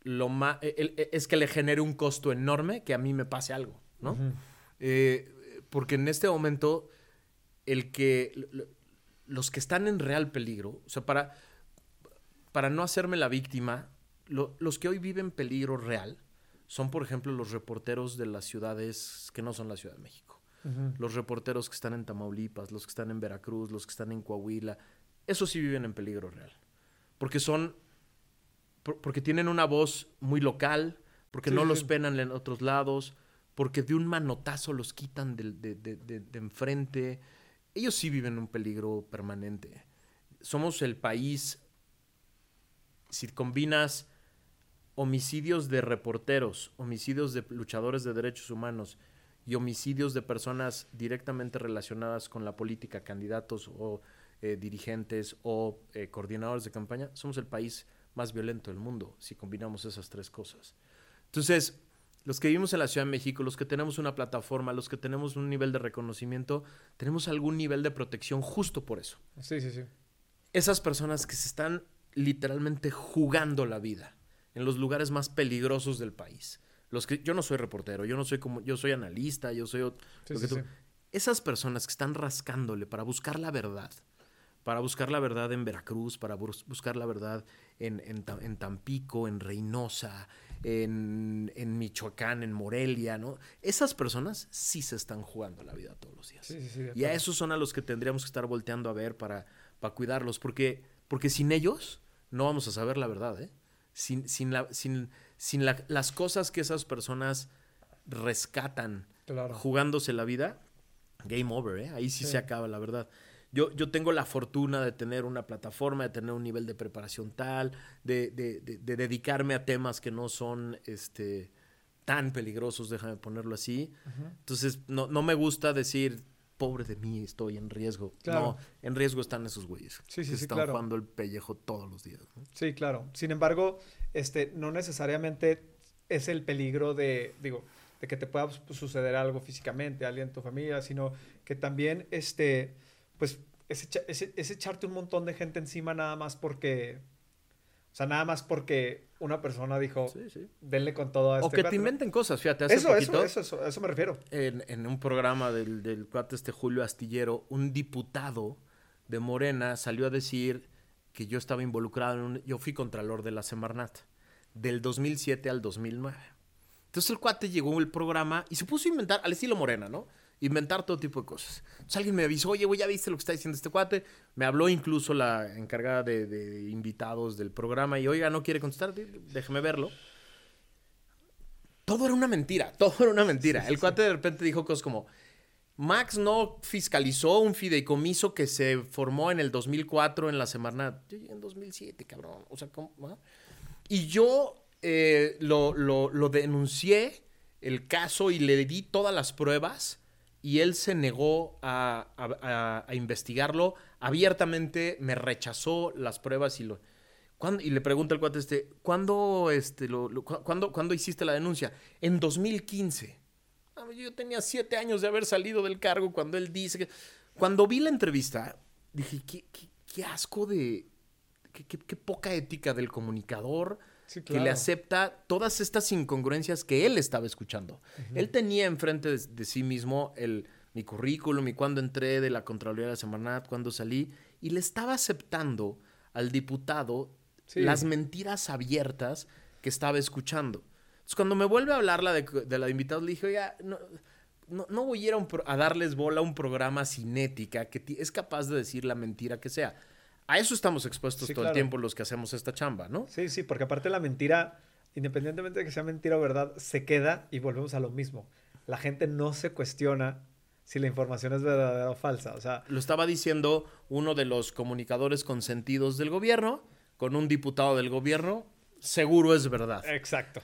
lo más. E, e, es que le genere un costo enorme que a mí me pase algo, ¿no? Eh, porque en este momento, el que. Los que están en real peligro, o sea, para, para no hacerme la víctima, los que hoy viven peligro real son, por ejemplo, los reporteros de las ciudades que no son la Ciudad de México los reporteros que están en Tamaulipas, los que están en Veracruz, los que están en Coahuila, esos sí viven en peligro real. Porque son, porque tienen una voz muy local, porque no los penan en otros lados, porque de un manotazo los quitan de, de, enfrente. Ellos sí viven un peligro permanente. Somos el país, si combinas homicidios de reporteros, homicidios de luchadores de derechos humanos y homicidios de personas directamente relacionadas con la política, candidatos o eh, dirigentes o eh, coordinadores de campaña, somos el país más violento del mundo si combinamos esas tres cosas. Entonces, los que vivimos en la Ciudad de México, los que tenemos una plataforma, los que tenemos un nivel de reconocimiento, tenemos algún nivel de protección justo por eso. Sí, sí, sí. Esas personas que se están literalmente jugando la vida en los lugares más peligrosos del país los que yo no soy reportero, yo no soy como yo soy analista, yo soy esas personas que están rascándole para buscar la verdad, para buscar la verdad en Veracruz, para buscar la verdad en, en, Tampico, en Reynosa, en, en, Michoacán, en Morelia, ¿no? Esas personas sí se están jugando la vida todos los días. y a esos son a los que tendríamos que estar volteando a ver para, para cuidarlos, porque, porque sin ellos no vamos a saber la verdad, ¿eh? Sin, sin, la, sin, sin las cosas que esas personas rescatan jugándose la vida, game over, ¿eh? Ahí sí, se acaba, la verdad. Yo, yo tengo la fortuna de tener una plataforma, de tener un nivel de preparación tal, de, de, de, dedicarme a temas que no son este, tan peligrosos, déjame ponerlo así. Entonces, no, no me gusta decir, pobre de mí, estoy en riesgo. No, en riesgo están esos güeyes. Sí, sí, que sí, están jugando el pellejo todos los días. Sí, claro. Sin embargo, este, no necesariamente es el peligro de, digo, de que te pueda suceder algo físicamente, a alguien en tu familia, sino que también, este, pues, es, es, echarte un montón de gente encima nada más porque, o sea, nada más porque una persona dijo, sí, denle con todo a este O que te inventen cosas, fíjate, hace eso, poquito, eso, eso, eso, me refiero. En, en un programa del, del cuate este Julio Astillero, un diputado de Morena salió a decir que yo estaba involucrado en un... Yo fui contralor de la Semarnat, del 2007 al 2009. Entonces el cuate llegó al programa y se puso a inventar, al estilo Morena, ¿no? Inventar todo tipo de cosas. Entonces alguien me avisó, oye, güey, ya viste lo que está diciendo este cuate. Me habló incluso la encargada de, invitados del programa y, oiga, no quiere contestar, déjeme verlo. Todo era una mentira, [LAUGHS] todo era una mentira. el cuate de repente dijo cosas como, Max no fiscalizó un fideicomiso que se formó en el 2004 en la semana. Yo llegué en 2007, cabrón. O sea, ¿cómo? Y yo eh, lo, lo, denuncié el caso y le di todas las pruebas y él se negó a, investigarlo abiertamente, me rechazó las pruebas y lo... Y le pregunta al cuate este, ¿cuándo, este, lo, ¿cuándo hiciste la denuncia? En 2015. Yo tenía siete años de haber salido del cargo cuando él dice que... Cuando vi la entrevista, dije, qué, qué, asco de... Qué, qué, poca ética del comunicador que le acepta todas estas incongruencias que él estaba escuchando. Él tenía enfrente de, sí mismo el, mi currículum y cuando entré de la Contraloría de la Semanat, cuando salí, y le estaba aceptando al diputado las mentiras abiertas que estaba escuchando. Entonces, cuando me vuelve a hablar la de, de la de invitados, le dije, oye, no, no, voy a ir a, darles bola a un programa cinética que es capaz de decir la mentira que sea. A eso estamos expuestos todo el tiempo los que hacemos esta chamba, ¿no? Sí, sí, porque aparte la mentira, independientemente de que sea mentira o verdad, se queda y volvemos a lo mismo. La gente no se cuestiona si la información es verdadera o falsa. O sea, lo estaba diciendo uno de los comunicadores consentidos del gobierno con un diputado del gobierno, seguro es verdad. Exacto.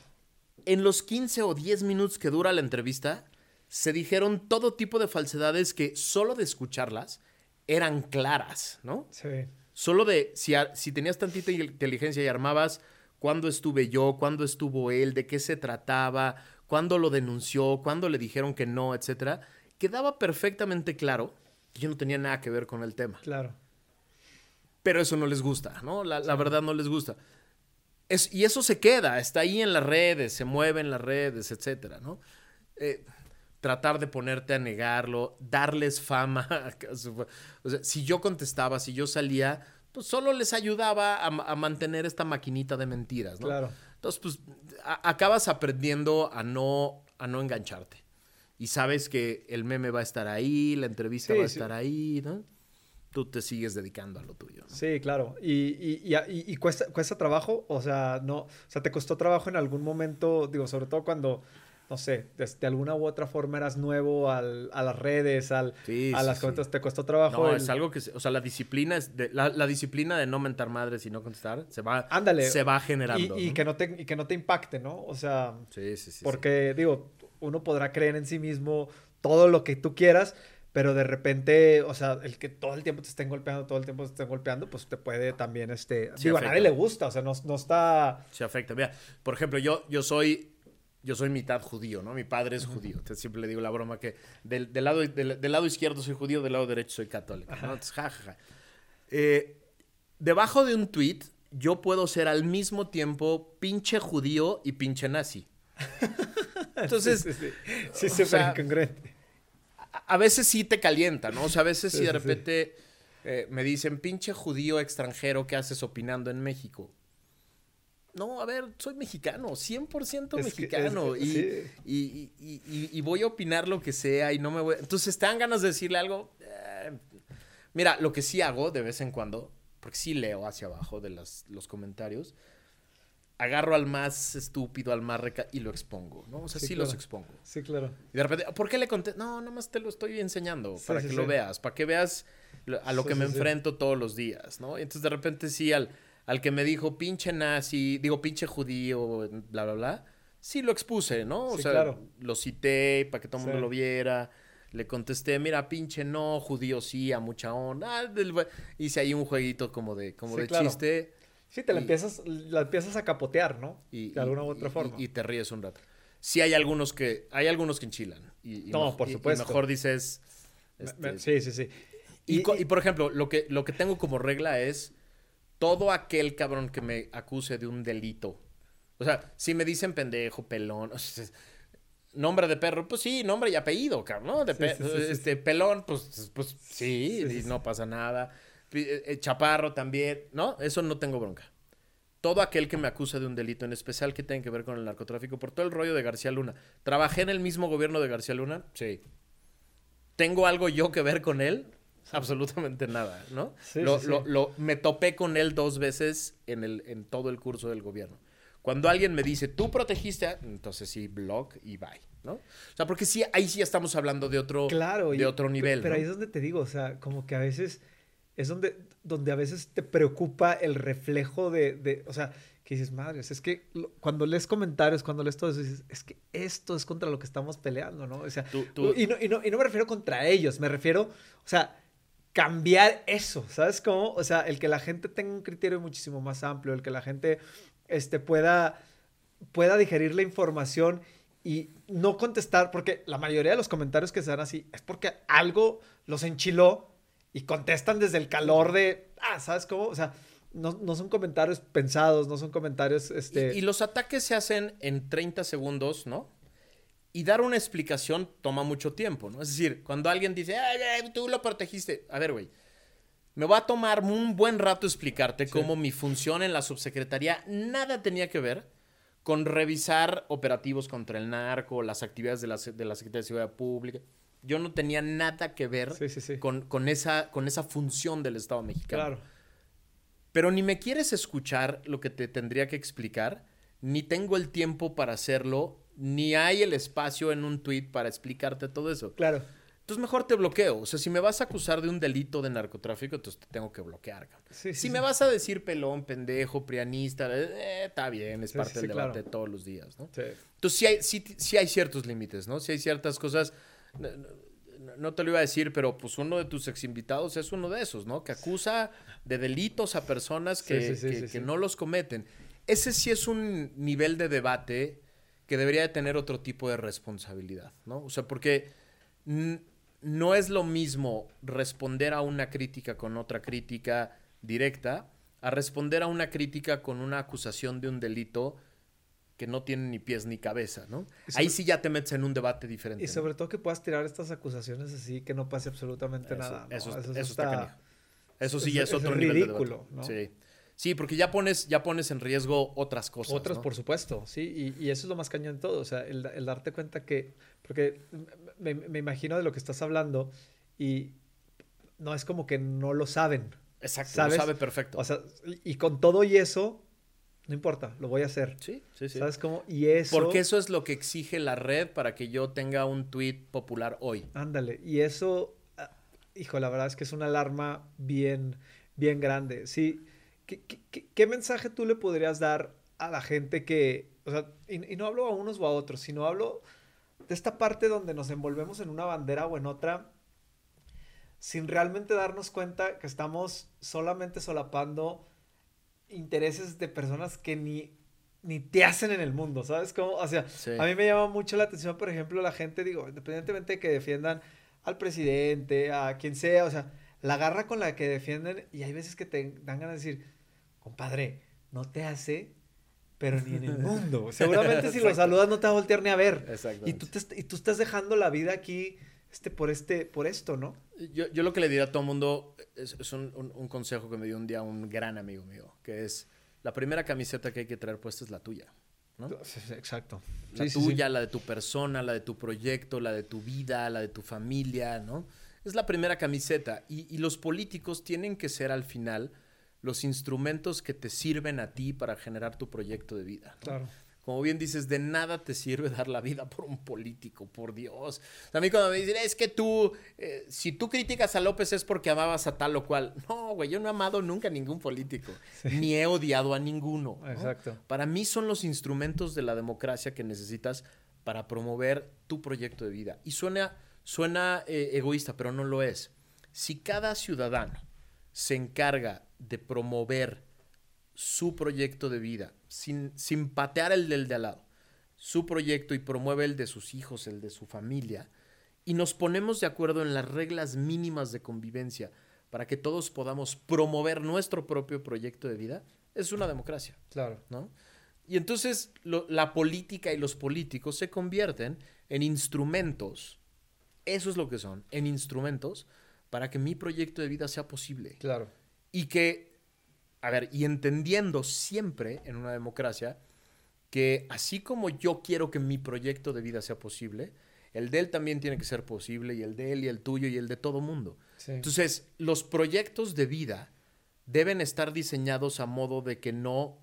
En los 15 o 10 minutos que dura la entrevista, se dijeron todo tipo de falsedades que solo de escucharlas eran claras, ¿no? Sí. Solo de si, si tenías tantita inteligencia y armabas cuándo estuve yo, cuándo estuvo él, de qué se trataba, cuándo lo denunció, cuándo le dijeron que no, etcétera, quedaba perfectamente claro que yo no tenía nada que ver con el tema. Claro. Pero eso no les gusta, ¿no? La, la verdad no les gusta. Es, y eso se queda, está ahí en las redes, se mueve en las redes, etcétera, ¿no? Eh, tratar de ponerte a negarlo, darles fama. [LAUGHS] o sea, si yo contestaba, si yo salía, pues solo les ayudaba a, mantener esta maquinita de mentiras, ¿no? Claro. Entonces, pues acabas aprendiendo a no, a no engancharte. Y sabes que el meme va a estar ahí, la entrevista va a estar ahí, ¿no? Tú te sigues dedicando a lo tuyo. ¿no? Sí, claro. Y, y, y, cuesta, cuesta trabajo, o sea, no, o sea, te costó trabajo en algún momento, digo, sobre todo cuando no sé, de, alguna u otra forma eras nuevo al, a las redes, al, a las cuentas, te costó trabajo. No, es algo que, o sea, la disciplina es de, la, disciplina de no mentar madres y no contestar se va, Ándale. se va generando. Y, que no te, y que no te impacte, ¿no? O sea, sí, sí, sí, porque digo, uno podrá creer en sí mismo todo lo que tú quieras, pero de repente, o sea, el que todo el tiempo te estén golpeando, todo el tiempo te estén golpeando, pues te puede también, este, digo, a nadie le gusta, o sea, no, no está... Se afecta. Mira, por ejemplo, yo, yo soy yo soy mitad judío, ¿no? Mi padre es judío. Entonces siempre le digo la broma que del, lado, del, lado izquierdo soy judío, del lado derecho soy católico. ¿no? Entonces, ja, eh, debajo de un tweet, yo puedo ser al mismo tiempo pinche judío y pinche nazi. [LAUGHS] Entonces, sí, sí, sí. sí incongruente. A, veces sí te calienta, ¿no? O sea, a veces sí, de repente eh, me dicen, pinche judío extranjero, ¿qué haces opinando en México? No, a ver, soy mexicano, 100% mexicano. y, y, voy a opinar lo que sea y no me voy... Entonces, ¿te dan ganas de decirle algo? Eh, mira, lo que sí hago de vez en cuando, porque sí leo hacia abajo de los comentarios, agarro al más estúpido, al más reca y lo expongo, ¿no? O sea, sí, los expongo. Sí, claro. Y de repente, ¿por qué le conté? No, nomás te lo estoy enseñando para que lo veas, para que veas a lo que me enfrento todos los días, ¿no? Y entonces de repente sí al al que me dijo pinche nazi, digo pinche judío, bla, bla, bla, sí lo expuse, ¿no? O sea, lo cité para que todo el mundo lo viera. Le contesté, mira, pinche no, judío sí, a mucha onda. Ah, hice ahí un jueguito como de, como de chiste. Sí, te la, empiezas, la empiezas a capotear, ¿no? Y, de alguna u otra forma. Y, te ríes un rato. Sí hay algunos que, hay algunos que enchilan. Y, no, por supuesto. Y mejor dices... Este, sí, sí, sí. Y, por ejemplo, lo que, lo que tengo como regla es todo aquel cabrón que me acuse de un delito. O sea, si me dicen pendejo, pelón, [LAUGHS] nombre de perro, pues sí, nombre y apellido, cabrón, ¿no? este, pelón, pues, pues sí, y no pasa nada. Eh, eh, chaparro también, ¿no? Eso no tengo bronca. Todo aquel que me acuse de un delito, en especial que tenga que ver con el narcotráfico, por todo el rollo de García Luna. ¿Trabajé en el mismo gobierno de García Luna? Sí. ¿Tengo algo yo que ver con él? [LAUGHS] absolutamente nada, ¿no? lo, me topé con él dos veces en, el, en todo el curso del gobierno. Cuando alguien me dice, tú protegiste, a... entonces sí, blog y bye, ¿no? O sea, porque sí, ahí sí estamos hablando de otro, claro, de otro nivel. Pero ahí es donde te digo, o sea, como que a veces es donde, donde a veces te preocupa el reflejo de, de o sea, que dices, madres, es que cuando lees comentarios, cuando lees todo eso, dices, es que esto es contra lo que estamos peleando, ¿no? O sea, Y, no, y, no, y no me refiero contra ellos, me refiero, o sea, cambiar eso, ¿sabes cómo? O sea, el que la gente tenga un criterio muchísimo más amplio, el que la gente este, pueda, pueda digerir la información y no contestar, porque la mayoría de los comentarios que se dan así es porque algo los enchiló y contestan desde el calor de, ah, ¿sabes cómo? O sea, no, no son comentarios pensados, no son comentarios, este... Y, y los ataques se hacen en 30 segundos, ¿no? Y dar una explicación toma mucho tiempo, ¿no? Es decir, cuando alguien dice, Ay, tú lo protegiste. A ver, güey. me va a tomar un buen rato explicarte cómo mi función en la subsecretaría nada tenía que ver con revisar operativos contra el narco, las actividades de la, de la Secretaría de Seguridad Pública. Yo no tenía nada que ver Con, con, esa, con esa función del Estado mexicano. Claro. Pero ni me quieres escuchar lo que te tendría que explicar, ni tengo el tiempo para hacerlo, ni hay el espacio en un tweet para explicarte todo eso. Claro. Entonces mejor te bloqueo. O sea, si me vas a acusar de un delito de narcotráfico, entonces te tengo que bloquear. si me vas a decir pelón, pendejo, prianista, eh, está bien, es parte del debate de todos los días, ¿no? Entonces sí hay, sí, hay ciertos límites, ¿no? Si hay ciertas cosas no te lo iba a decir, pero pues uno de tus ex invitados es uno de esos, ¿no? Que acusa de delitos a personas que, que, no los cometen. Ese sí es un nivel de debate que debería de tener otro tipo de responsabilidad, ¿no? O sea, porque no es lo mismo responder a una crítica con otra crítica directa a responder a una crítica con una acusación de un delito que no tienen ni pies ni cabeza, ¿no? Ahí sí ya te metes en un debate diferente. Y sobre todo que puedas tirar estas acusaciones así, que no pase absolutamente nada. Eso, está, Eso sí ya es, otro nivel ridículo, ¿no? Sí. Sí, porque ya pones, ya pones en riesgo otras cosas. Otras, por supuesto, sí. Y, eso es lo más cañón de todo. O sea, el, darte cuenta que. Porque me, me, imagino de lo que estás hablando y no es como que no lo saben. Exacto, lo sabe perfecto. O sea, y con todo y eso, no importa, lo voy a hacer. Sí, sí, sí. ¿Sabes cómo? Y eso. Porque eso es lo que exige la red para que yo tenga un tweet popular hoy. Ándale. Y eso, ah, hijo, la verdad es que es una alarma bien, bien grande. Sí. ¿Qué, mensaje tú le podrías dar a la gente que. O sea, y, no hablo a unos o a otros, sino hablo de esta parte donde nos envolvemos en una bandera o en otra sin realmente darnos cuenta que estamos solamente solapando intereses de personas que ni, ni te hacen en el mundo, ¿sabes? cómo? o sea, a mí me llama mucho la atención, por ejemplo, la gente, digo, independientemente de que defiendan al presidente, a quien sea, o sea, la garra con la que defienden, y hay veces que te dan ganas de decir, compadre, no te hace, pero ni en el [LAUGHS] mundo. Seguramente si lo saludas no te va a voltear ni a ver. Y tú, y tú estás dejando la vida aquí este, por, este, por esto, ¿no? Yo, yo lo que le diría a todo el mundo es, un, un, consejo que me dio un día un gran amigo mío, que es la primera camiseta que hay que traer puesta es la tuya. ¿no? Exacto. La tuya, la de tu persona, la de tu proyecto, la de tu vida, la de tu familia, ¿no? Es la primera camiseta. Y, y los políticos tienen que ser al final los instrumentos que te sirven a ti para generar tu proyecto de vida. Claro como bien dices, de nada te sirve [LAUGHS] dar la vida por un político, por Dios. A mí cuando me dicen, es que tú, eh, si tú criticas a López es porque amabas a tal o cual. No, güey, yo no he amado nunca a ningún político, ni he odiado a ninguno. Exacto. Para mí son los instrumentos de la democracia que necesitas para promover tu proyecto de vida. Y suena, suena eh, egoísta, pero no lo es. Si cada ciudadano se encarga de promover su proyecto de vida, sin, sin patear el del de al lado, su proyecto y promueve el de sus hijos, el de su familia, y nos ponemos de acuerdo en las reglas mínimas de convivencia para que todos podamos promover nuestro propio proyecto de vida, es una democracia. Claro. ¿no? Y entonces la política y los políticos se convierten en instrumentos, eso es lo que son, en instrumentos para que mi proyecto de vida sea posible. Claro. Y que a ver, y entendiendo siempre en una democracia que así como yo quiero que mi proyecto de vida sea posible, el de él también tiene que ser posible, y el de él, y el tuyo, y el de todo mundo. Entonces, los proyectos de vida deben estar diseñados a modo de que no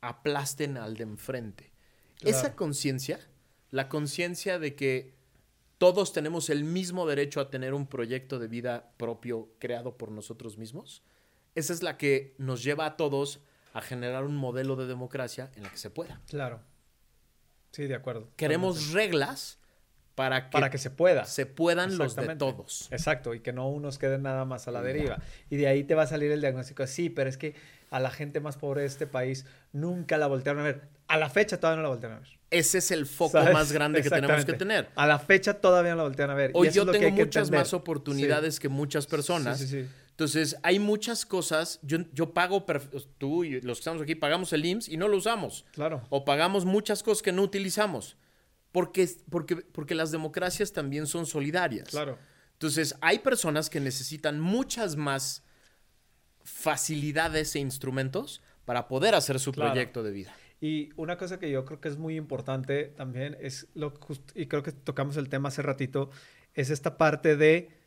aplasten al de enfrente. Esa conciencia, la conciencia de que todos tenemos el mismo derecho a tener un proyecto de vida propio creado por nosotros mismos, esa es la que nos lleva a todos a generar un modelo de democracia en la que se pueda. Claro. Sí, de acuerdo. Queremos reglas para que, para que se pueda. Se puedan los de todos. Exacto, y que no unos queden nada más a la deriva. Y de ahí te va a salir el diagnóstico. Sí, pero es que a la gente más pobre de este país nunca la voltearon a ver. A la fecha todavía no la voltearon a ver. Ese es el foco más grande que tenemos que tener. A la fecha todavía no la voltean a ver. Hoy yo tengo muchas más oportunidades que muchas personas. Sí, sí, sí. Entonces, hay muchas cosas. Yo, yo pago, tú y los que estamos aquí, pagamos el IMSS y no lo usamos. Claro. O pagamos muchas cosas que no utilizamos. Porque, porque, porque las democracias también son solidarias. Claro. Entonces, hay personas que necesitan muchas más facilidades e instrumentos para poder hacer su proyecto de vida. Y una cosa que yo creo que es muy importante también es lo y creo que tocamos el tema hace ratito es esta parte de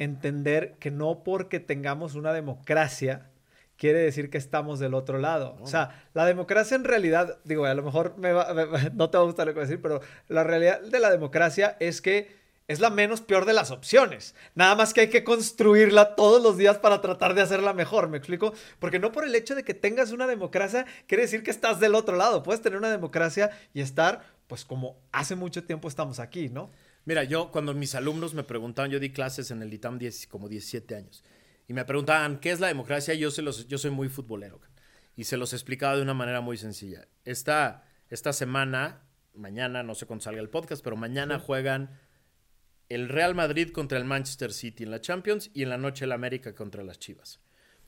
entender que no porque tengamos una democracia quiere decir que estamos del otro lado. O sea, la democracia en realidad, digo, a lo mejor me [LAUGHS] no te va a gustar lo que voy a decir, pero la realidad de la democracia es que es la menos peor de las opciones. Nada más que hay que construirla todos los días para tratar de hacerla mejor, ¿me explico? Porque no por el hecho de que tengas una democracia quiere decir que estás del otro lado. Puedes tener una democracia y estar, pues como hace mucho tiempo estamos aquí, ¿no? Mira, yo cuando mis alumnos me preguntaban, yo di clases en el ITAM 10, como 17 años, y me preguntaban, ¿qué es la democracia? Yo, se los, yo soy muy futbolero, y se los explicaba de una manera muy sencilla. Esta, esta semana, mañana, no sé cuándo salga el podcast, pero mañana juegan el Real Madrid contra el Manchester City en la Champions y en la noche el América contra las Chivas.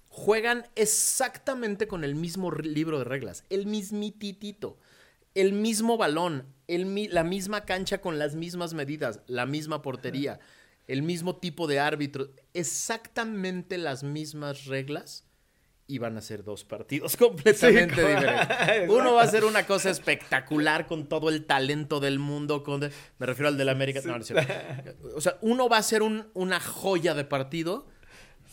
Juegan exactamente con el mismo libro de reglas, el mismititito, el mismo balón, la misma cancha con las mismas medidas, la misma portería, el mismo tipo de árbitro, exactamente las mismas reglas y van a ser dos partidos [LAUGHS] completamente diferentes. Uno va a ser una cosa espectacular con todo el talento del mundo. Con me refiero al del América. No, no, o sea, uno va a ser una joya de partido.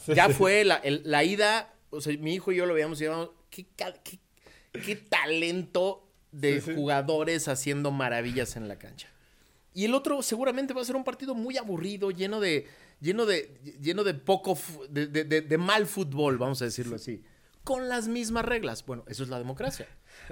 ya fue la, ida. O sea, mi hijo y yo lo veíamos y qué, qué, talento de jugadores haciendo maravillas en la cancha. Y el otro seguramente va a ser un partido muy aburrido, lleno de lleno de, lleno de poco, de, de, mal fútbol, vamos a decirlo así, con las mismas reglas. Bueno, eso es la democracia.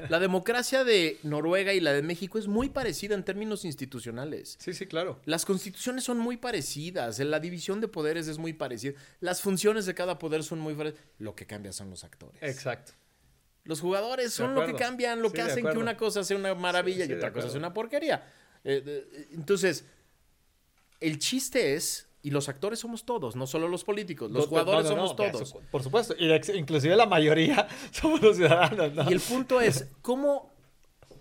La democracia de Noruega y la de México es muy parecida en términos institucionales. Sí, sí, claro. Las constituciones son muy parecidas, la división de poderes es muy parecida, las funciones de cada poder son muy parecidas. Lo que cambia son los actores. Exacto. Los jugadores son lo que cambian, lo que hacen que una cosa sea una maravilla y otra cosa sea una porquería. Eh, entonces, el chiste es y los actores somos todos, no solo los políticos, los jugadores somos todos. por supuesto, y inclusive la mayoría [LAUGHS] somos los ciudadanos. Y el punto es, ¿cómo,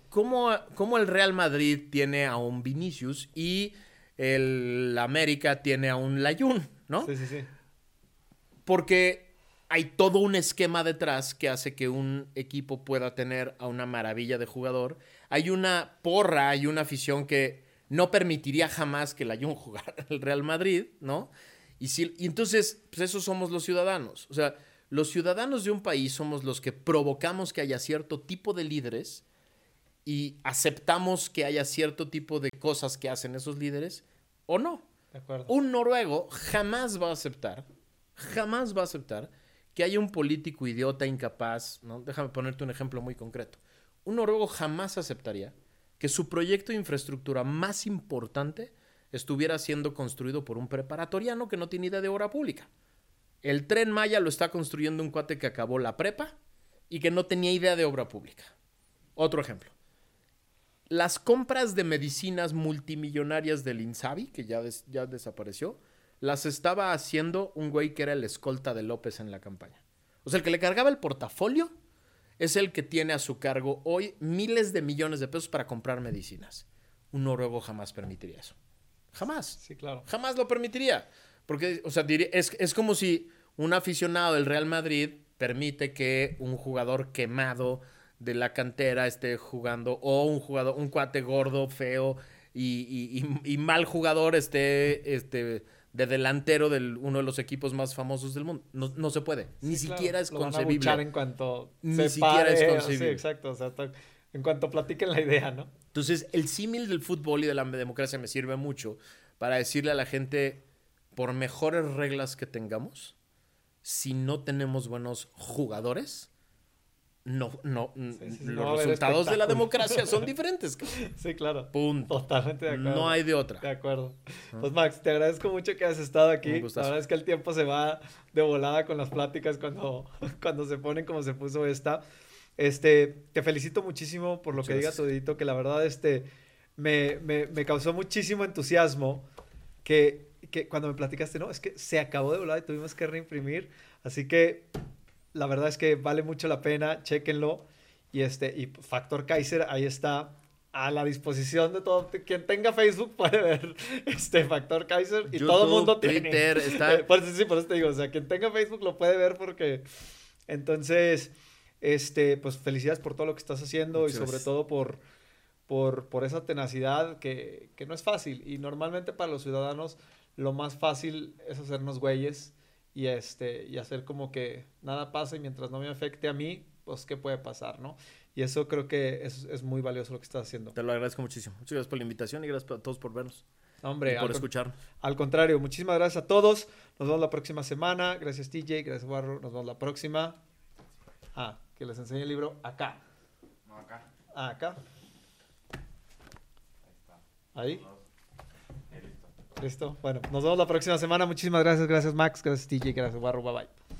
cómo, cómo el Real Madrid tiene a un Vinicius y el América tiene a un Layun, ¿no? Sí, sí, sí. Porque hay todo un esquema detrás que hace que un equipo pueda tener a una maravilla de jugador. Hay una porra, hay una afición que no permitiría jamás que la Jun [LAUGHS] jugara el Real Madrid, ¿no? Y, si, y entonces, pues esos somos los ciudadanos. O sea, los ciudadanos de un país somos los que provocamos que haya cierto tipo de líderes y aceptamos que haya cierto tipo de cosas que hacen esos líderes o no. De acuerdo. Un noruego jamás va a aceptar, jamás va a aceptar que haya un político idiota, incapaz, ¿no? Déjame ponerte un ejemplo muy concreto. Un noruego jamás aceptaría que su proyecto de infraestructura más importante estuviera siendo construido por un preparatoriano que no tiene idea de obra pública. El tren Maya lo está construyendo un cuate que acabó la prepa y que no tenía idea de obra pública. Otro ejemplo. Las compras de medicinas multimillonarias del Insabi, que ya, ya desapareció, las estaba haciendo un güey que era el escolta de López en la campaña. O sea, el que le cargaba el portafolio es el que tiene a su cargo hoy miles de millones de pesos para comprar medicinas. Un noruego jamás permitiría eso. Jamás. Sí, claro. Jamás lo permitiría. Porque, o sea, es, es como si un aficionado del Real Madrid permite que un jugador quemado de la cantera esté jugando o un jugador, un cuate gordo, feo y, y mal jugador esté, este, de delantero de uno de los equipos más famosos del mundo. No, se puede. Ni siquiera es concebible. en cuanto Ni siquiera es concebible. Sí, exacto. O sea, en cuanto platiquen la idea, ¿no? Entonces, el símil del fútbol y de la democracia me sirve mucho para decirle a la gente, por mejores reglas que tengamos, si no tenemos buenos jugadores, no, no, los resultados de la democracia son [LAUGHS] diferentes. Sí, claro. Punto. Totalmente de acuerdo. No hay de otra. De acuerdo. Pues Max, te agradezco mucho que hayas estado aquí. La verdad es que el tiempo se va de volada con las pláticas cuando, [LAUGHS] cuando se ponen como se puso esta. Este, te felicito muchísimo por lo que diga tu dedito, que la verdad este, me, me, me causó muchísimo entusiasmo que, que cuando me platicaste, no, es que se acabó de volar y tuvimos que reimprimir. Así que la verdad es que vale mucho la pena, chéquenlo. Y este, y Factor Kaiser, ahí está. a la disposición de todo. Quien tenga Facebook puede ver [LAUGHS] este Factor Kaiser y todo el mundo tiene. Twitter, está... [LAUGHS] por eso, sí, por eso te digo, o sea, quien tenga Facebook lo puede ver porque... Entonces, este, pues felicidades por todo lo que estás haciendo y sobre todo por, por, por esa tenacidad que, que no es fácil. Y normalmente para los ciudadanos lo más fácil es hacernos güeyes y, este, y hacer como que nada pasa y mientras no me afecte a mí, pues qué puede pasar, ¿no? Y eso creo que es, es muy valioso lo que estás haciendo. Te lo agradezco muchísimo. Muchas gracias por la invitación y gracias a todos por vernos. Hombre, y por escuchar. Al contrario, muchísimas gracias a todos. Nos vemos la próxima semana. Gracias TJ, gracias Barro. Nos vemos la próxima. Ah, que les enseñe el libro acá. No, acá. Ah, acá. Ahí está. Ahí. Listo. Bueno, nos vemos la próxima semana. Muchísimas gracias. Gracias Max, gracias TJ, gracias Barro. Bye bye.